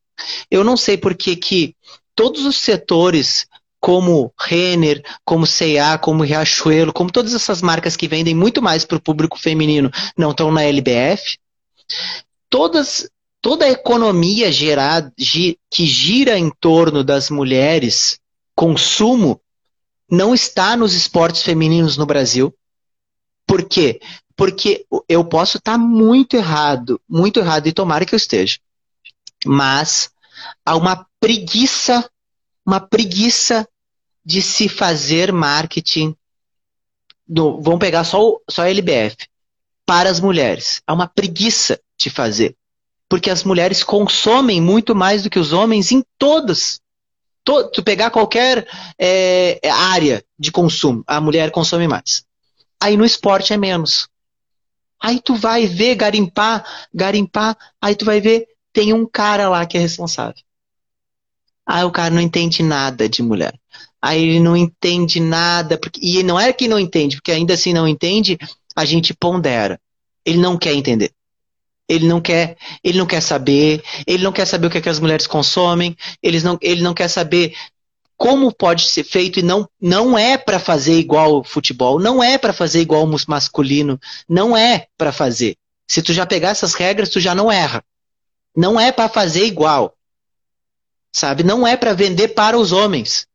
Eu não sei por que, que todos os setores, como Renner, como C&A, como Riachuelo, como todas essas marcas que vendem muito mais para o público feminino, não estão na LBF todas, toda a economia gerada, que gira em torno das mulheres, consumo, não está nos esportes femininos no Brasil. Por quê? Porque eu posso estar muito errado, muito errado, e tomara que eu esteja. Mas há uma preguiça, uma preguiça de se fazer marketing. Do, vamos pegar só, só a LBF para as mulheres. Há uma preguiça de fazer. Porque as mulheres consomem muito mais do que os homens em todas. To, tu pegar qualquer é, área de consumo, a mulher consome mais. Aí no esporte é menos. Aí tu vai ver, garimpar, garimpar, aí tu vai ver, tem um cara lá que é responsável. Aí o cara não entende nada de mulher. Aí ele não entende nada, porque, e não é que não entende, porque ainda assim não entende, a gente pondera. Ele não quer entender. Ele não quer, ele não quer saber, ele não quer saber o que, é que as mulheres consomem, eles não, ele não quer saber como pode ser feito e não, não é para fazer igual futebol, não é para fazer igual masculino, não é para fazer. Se tu já pegar essas regras, tu já não erra. Não é para fazer igual. Sabe? Não é para vender para os homens.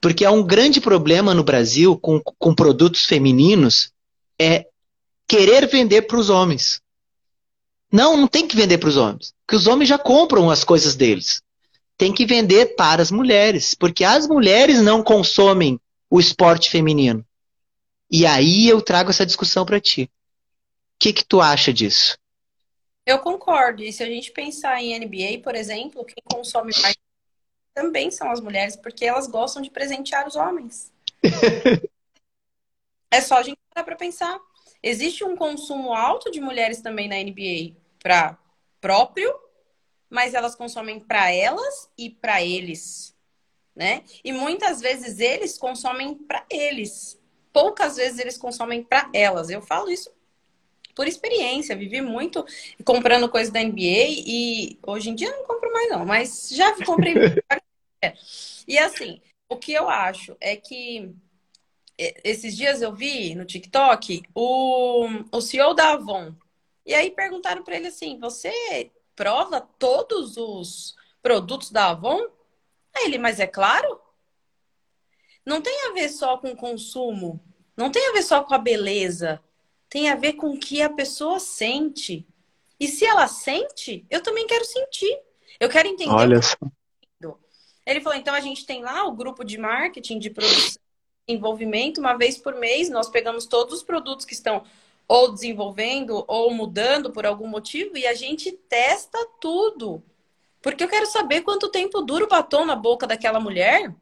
Porque há um grande problema no Brasil com, com produtos femininos é querer vender para os homens. Não, não tem que vender para os homens. Porque os homens já compram as coisas deles. Tem que vender para as mulheres. Porque as mulheres não consomem o esporte feminino. E aí eu trago essa discussão para ti. O que, que tu acha disso? Eu concordo. E se a gente pensar em NBA, por exemplo, quem consome mais também são as mulheres, porque elas gostam de presentear os homens. é só a gente parar para pensar. Existe um consumo alto de mulheres também na NBA para próprio, mas elas consomem para elas e para eles, né? E muitas vezes eles consomem para eles. Poucas vezes eles consomem para elas. Eu falo isso por experiência, vivi muito comprando coisas da NBA e hoje em dia não compro mais não, mas já comprei. e assim, o que eu acho é que esses dias eu vi no TikTok o, o CEO da Avon. E aí perguntaram para ele assim: "Você prova todos os produtos da Avon?" Aí ele: "Mas é claro? Não tem a ver só com consumo, não tem a ver só com a beleza, tem a ver com o que a pessoa sente. E se ela sente, eu também quero sentir. Eu quero entender. Olha só. Ele falou: então a gente tem lá o grupo de marketing, de produção, desenvolvimento, uma vez por mês, nós pegamos todos os produtos que estão ou desenvolvendo ou mudando por algum motivo e a gente testa tudo. Porque eu quero saber quanto tempo dura o batom na boca daquela mulher.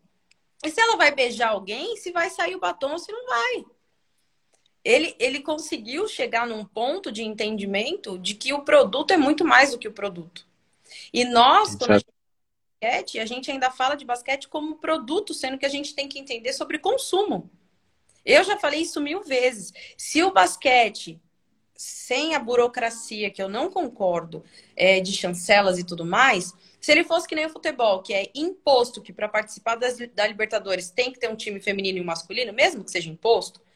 E se ela vai beijar alguém, se vai sair o batom ou se não vai ele, ele conseguiu chegar num ponto de entendimento de que o produto é muito mais do que o produto. E nós, quando a gente basquete, a gente ainda fala de basquete como produto, sendo que a gente tem que entender sobre consumo. Eu já falei isso mil vezes. Se o basquete, sem a burocracia, que eu não concordo, é, de chancelas e tudo mais, se ele fosse que nem o futebol, que é imposto que para participar das, da Libertadores tem que ter um time feminino e um masculino, mesmo que seja imposto,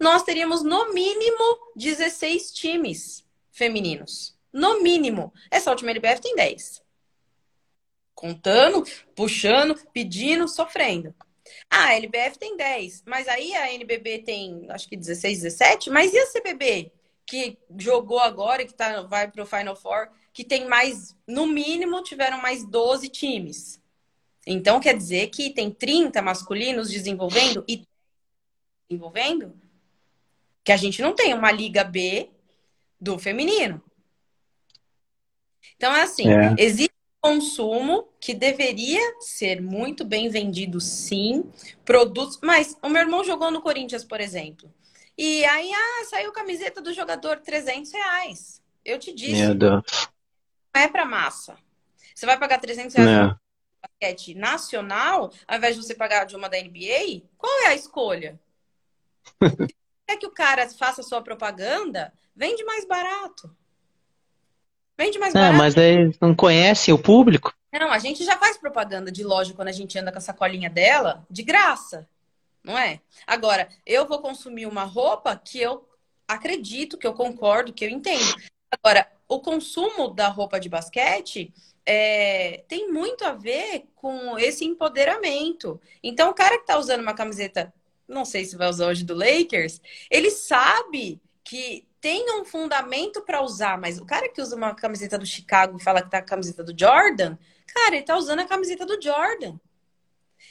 nós teríamos no mínimo 16 times femininos. No mínimo. Essa última LBF tem 10. Contando, puxando, pedindo, sofrendo. Ah, a LBF tem 10, mas aí a NBB tem, acho que 16, 17. Mas e a CBB, que jogou agora, que tá, vai para o Final Four, que tem mais, no mínimo, tiveram mais 12 times. Então, quer dizer que tem 30 masculinos desenvolvendo e desenvolvendo? Que a gente não tem uma Liga B do feminino. Então, é assim, é. existe consumo que deveria ser muito bem vendido, sim, produtos. Mas o meu irmão jogou no Corinthians, por exemplo. E aí, ah, saiu camiseta do jogador 300 reais. Eu te disse. Meu Deus. Não é para massa. Você vai pagar 300 reais no basquete nacional, ao invés de você pagar de uma da NBA? Qual é a escolha? quer que o cara faça sua propaganda, vende mais barato. Vende mais barato. mas aí não conhece o público? Não, a gente já faz propaganda de loja quando a gente anda com a sacolinha dela, de graça. Não é? Agora, eu vou consumir uma roupa que eu acredito, que eu concordo, que eu entendo. Agora, o consumo da roupa de basquete é, tem muito a ver com esse empoderamento. Então, o cara que está usando uma camiseta não sei se vai usar hoje do Lakers, ele sabe que tem um fundamento para usar, mas o cara que usa uma camiseta do Chicago e fala que tá a camiseta do Jordan, cara, ele tá usando a camiseta do Jordan.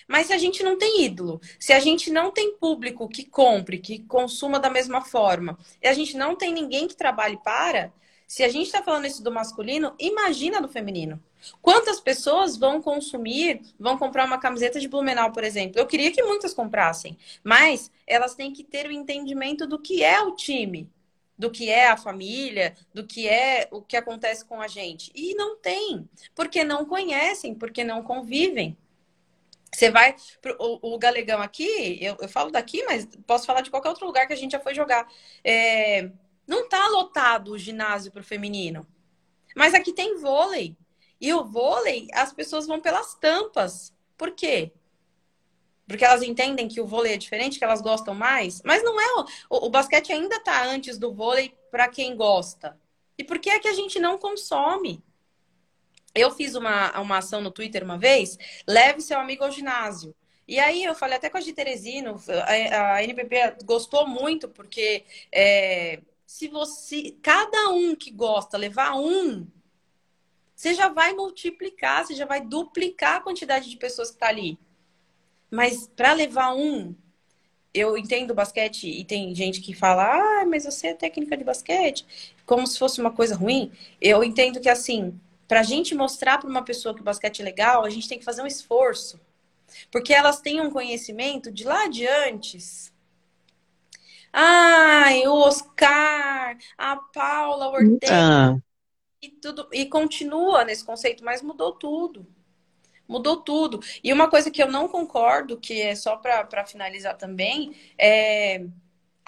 Mas se a gente não tem ídolo, se a gente não tem público que compre, que consuma da mesma forma, e a gente não tem ninguém que trabalhe para, se a gente está falando isso do masculino, imagina do feminino. Quantas pessoas vão consumir, vão comprar uma camiseta de Blumenau, por exemplo? Eu queria que muitas comprassem, mas elas têm que ter o entendimento do que é o time, do que é a família, do que é o que acontece com a gente. E não tem, porque não conhecem, porque não convivem. Você vai. Pro, o, o, Galegão aqui, eu, eu, falo daqui, mas posso falar de qualquer outro lugar que a gente já foi jogar. É, não tá lotado o ginásio para o feminino. Mas aqui tem vôlei. E o vôlei, as pessoas vão pelas tampas. Por quê? Porque elas entendem que o vôlei é diferente, que elas gostam mais. Mas não é. O, o basquete ainda está antes do vôlei para quem gosta. E por que é que a gente não consome? Eu fiz uma, uma ação no Twitter uma vez, leve seu amigo ao ginásio. E aí eu falei até com a de Teresino, a, a NBB gostou muito, porque é, se você, cada um que gosta, levar um você já vai multiplicar, você já vai duplicar a quantidade de pessoas que está ali. Mas para levar um, eu entendo basquete e tem gente que fala, ah, mas você é técnica de basquete, como se fosse uma coisa ruim. Eu entendo que assim, para a gente mostrar para uma pessoa que o basquete é legal, a gente tem que fazer um esforço. Porque elas têm um conhecimento de lá de antes. Ai, o Oscar, a Paula, o Ortega. Ah. E, tudo, e continua nesse conceito, mas mudou tudo. Mudou tudo. E uma coisa que eu não concordo, que é só para finalizar também, é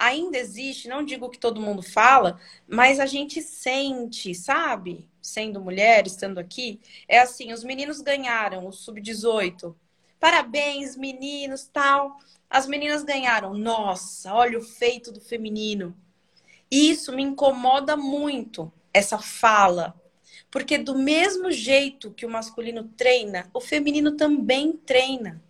ainda existe, não digo que todo mundo fala, mas a gente sente, sabe? Sendo mulher, estando aqui, é assim, os meninos ganharam o sub-18. Parabéns, meninos, tal. As meninas ganharam. Nossa, olha o feito do feminino. Isso me incomoda muito, essa fala. Porque do mesmo jeito que o masculino treina, o feminino também treina.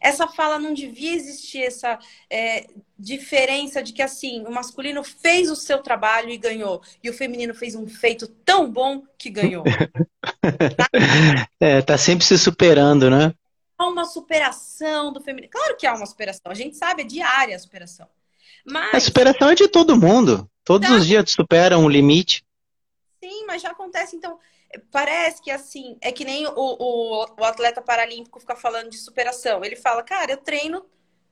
Essa fala não devia existir, essa é, diferença de que assim, o masculino fez o seu trabalho e ganhou, e o feminino fez um feito tão bom que ganhou. é, tá sempre se superando, né? Uma superação do feminino. Claro que há uma superação, a gente sabe, é diária a superação. Mas... A superação é de todo mundo. Todos tá. os dias superam o limite. Sim, mas já acontece, então parece que assim, é que nem o, o, o, atleta paralímpico fica falando de superação. Ele fala, cara, eu treino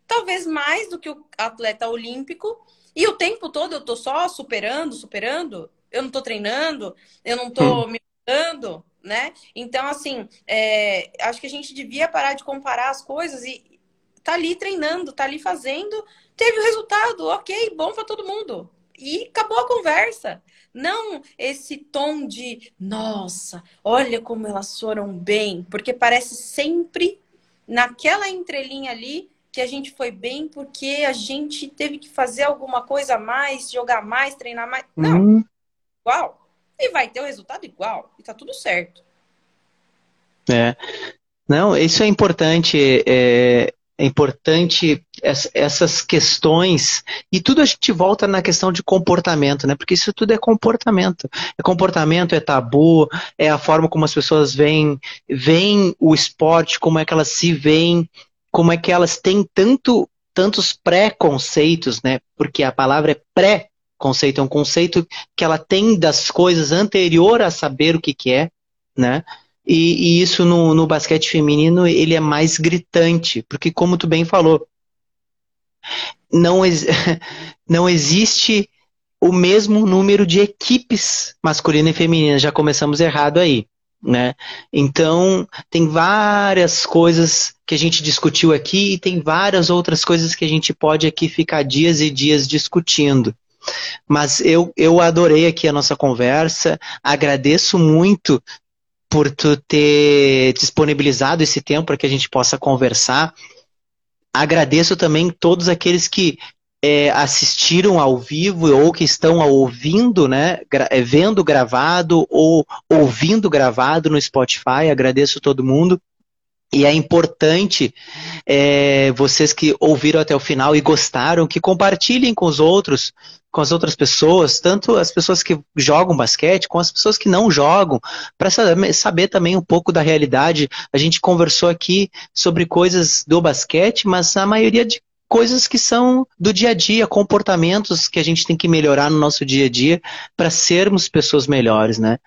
talvez mais do que o atleta olímpico, e o tempo todo eu tô só superando, superando, eu não tô treinando, eu não tô hum. me mudando, né? Então, assim, é, acho que a gente devia parar de comparar as coisas e tá ali treinando, tá ali fazendo, teve o resultado, ok, bom para todo mundo. E acabou a conversa. Não esse tom de, nossa, olha como elas foram bem, porque parece sempre naquela entrelinha ali que a gente foi bem porque a gente teve que fazer alguma coisa a mais, jogar mais, treinar mais. Não, uhum. igual. E vai ter o resultado igual. E tá tudo certo. É. Não, isso é importante. É, é importante essas questões e tudo a gente volta na questão de comportamento, né? Porque isso tudo é comportamento. É comportamento, é tabu, é a forma como as pessoas veem, veem o esporte, como é que elas se veem, como é que elas têm tanto tantos pré-conceitos, né? Porque a palavra é pré-conceito, é um conceito que ela tem das coisas anterior a saber o que, que é, né? E, e isso no, no, basquete feminino ele é mais gritante, porque como tu bem falou, não, não existe o mesmo número de equipes masculina e feminina. Já começamos errado aí. Né? Então, tem várias coisas que a gente discutiu aqui e tem várias outras coisas que a gente pode aqui ficar dias e dias discutindo. Mas eu, eu adorei aqui a nossa conversa, agradeço muito por tu ter disponibilizado esse tempo para que a gente possa conversar. Agradeço também todos aqueles que é, assistiram ao vivo ou que estão ouvindo, né, é, vendo gravado ou ouvindo gravado no Spotify. Agradeço todo mundo. E é importante é, vocês que ouviram até o final e gostaram, que compartilhem com os outros, com as outras pessoas, tanto as pessoas que jogam basquete, com as pessoas que não jogam, para saber também um pouco da realidade. A gente conversou aqui sobre coisas do basquete, mas a maioria de coisas que são do dia a dia, comportamentos que a gente tem que melhorar no nosso dia a dia para sermos pessoas melhores, né?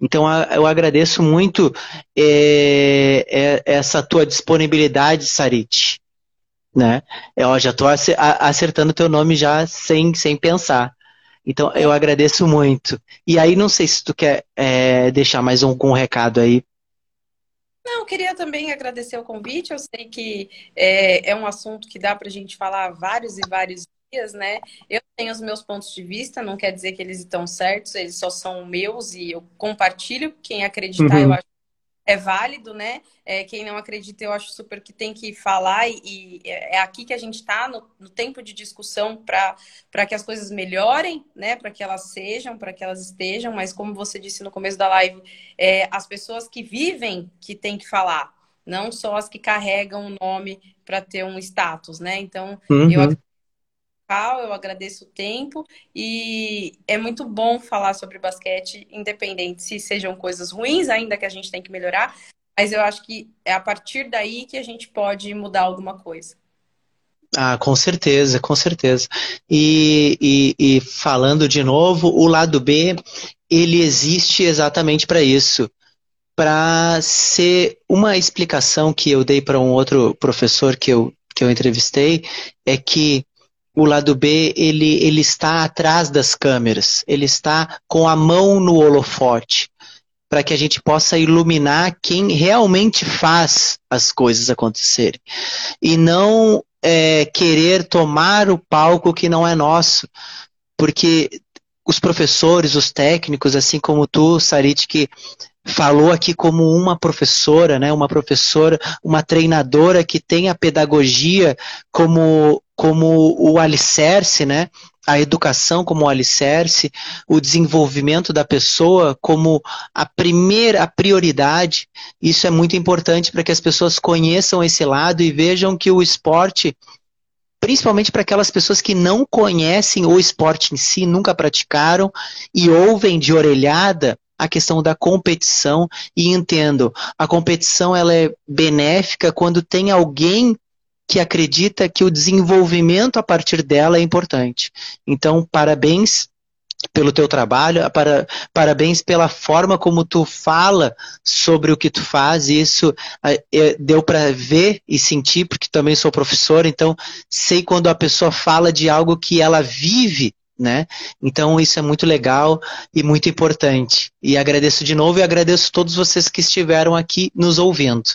Então eu agradeço muito é, é, essa tua disponibilidade, Sarit, né? Eu já estou acertando teu nome já sem, sem pensar. Então eu agradeço muito. E aí não sei se tu quer é, deixar mais um, um recado aí não, queria também agradecer o convite. Eu sei que é, é um assunto que dá para a gente falar vários e vários dias, né? Eu tenho os meus pontos de vista, não quer dizer que eles estão certos, eles só são meus e eu compartilho. Quem acreditar, uhum. eu acho é válido, né? É, quem não acredita, eu acho super que tem que falar, e, e é aqui que a gente está no, no, tempo de discussão para que as coisas melhorem, né? Para que elas sejam, para que elas estejam, mas como você disse no começo da live, é, as pessoas que vivem que tem que falar, não só as que carregam o nome para ter um status, né? Então, uhum. eu eu agradeço o tempo e é muito bom falar sobre basquete, independente se sejam coisas ruins, ainda que a gente tem que melhorar, mas eu acho que é a partir daí que a gente pode mudar alguma coisa. Ah, com certeza, com certeza. E, e, e falando de novo, o lado B, ele existe exatamente para isso. para ser uma explicação que eu dei para um outro professor que eu, que eu entrevistei é que o lado B ele, ele está atrás das câmeras, ele está com a mão no holofote para que a gente possa iluminar quem realmente faz as coisas acontecerem e não é, querer tomar o palco que não é nosso, porque os professores, os técnicos, assim como tu, Sarit, que falou aqui como uma professora, né, uma professora, uma treinadora que tem a pedagogia como, como o alicerce, né, a educação como o alicerce, o desenvolvimento da pessoa como a primeira, a prioridade. Isso é muito importante para que as pessoas conheçam esse lado e vejam que o esporte principalmente para aquelas pessoas que não conhecem o esporte em si, nunca praticaram e ouvem de orelhada a questão da competição e entendo, a competição ela é benéfica quando tem alguém que acredita que o desenvolvimento a partir dela é importante. Então, parabéns pelo teu trabalho, para, parabéns pela forma como tu fala sobre o que tu faz, isso é, deu para ver e sentir, porque também sou professor, então sei quando a pessoa fala de algo que ela vive, né? Então isso é muito legal e muito importante. E agradeço de novo e agradeço a todos vocês que estiveram aqui nos ouvindo.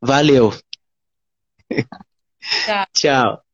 Valeu. Tá. Tchau.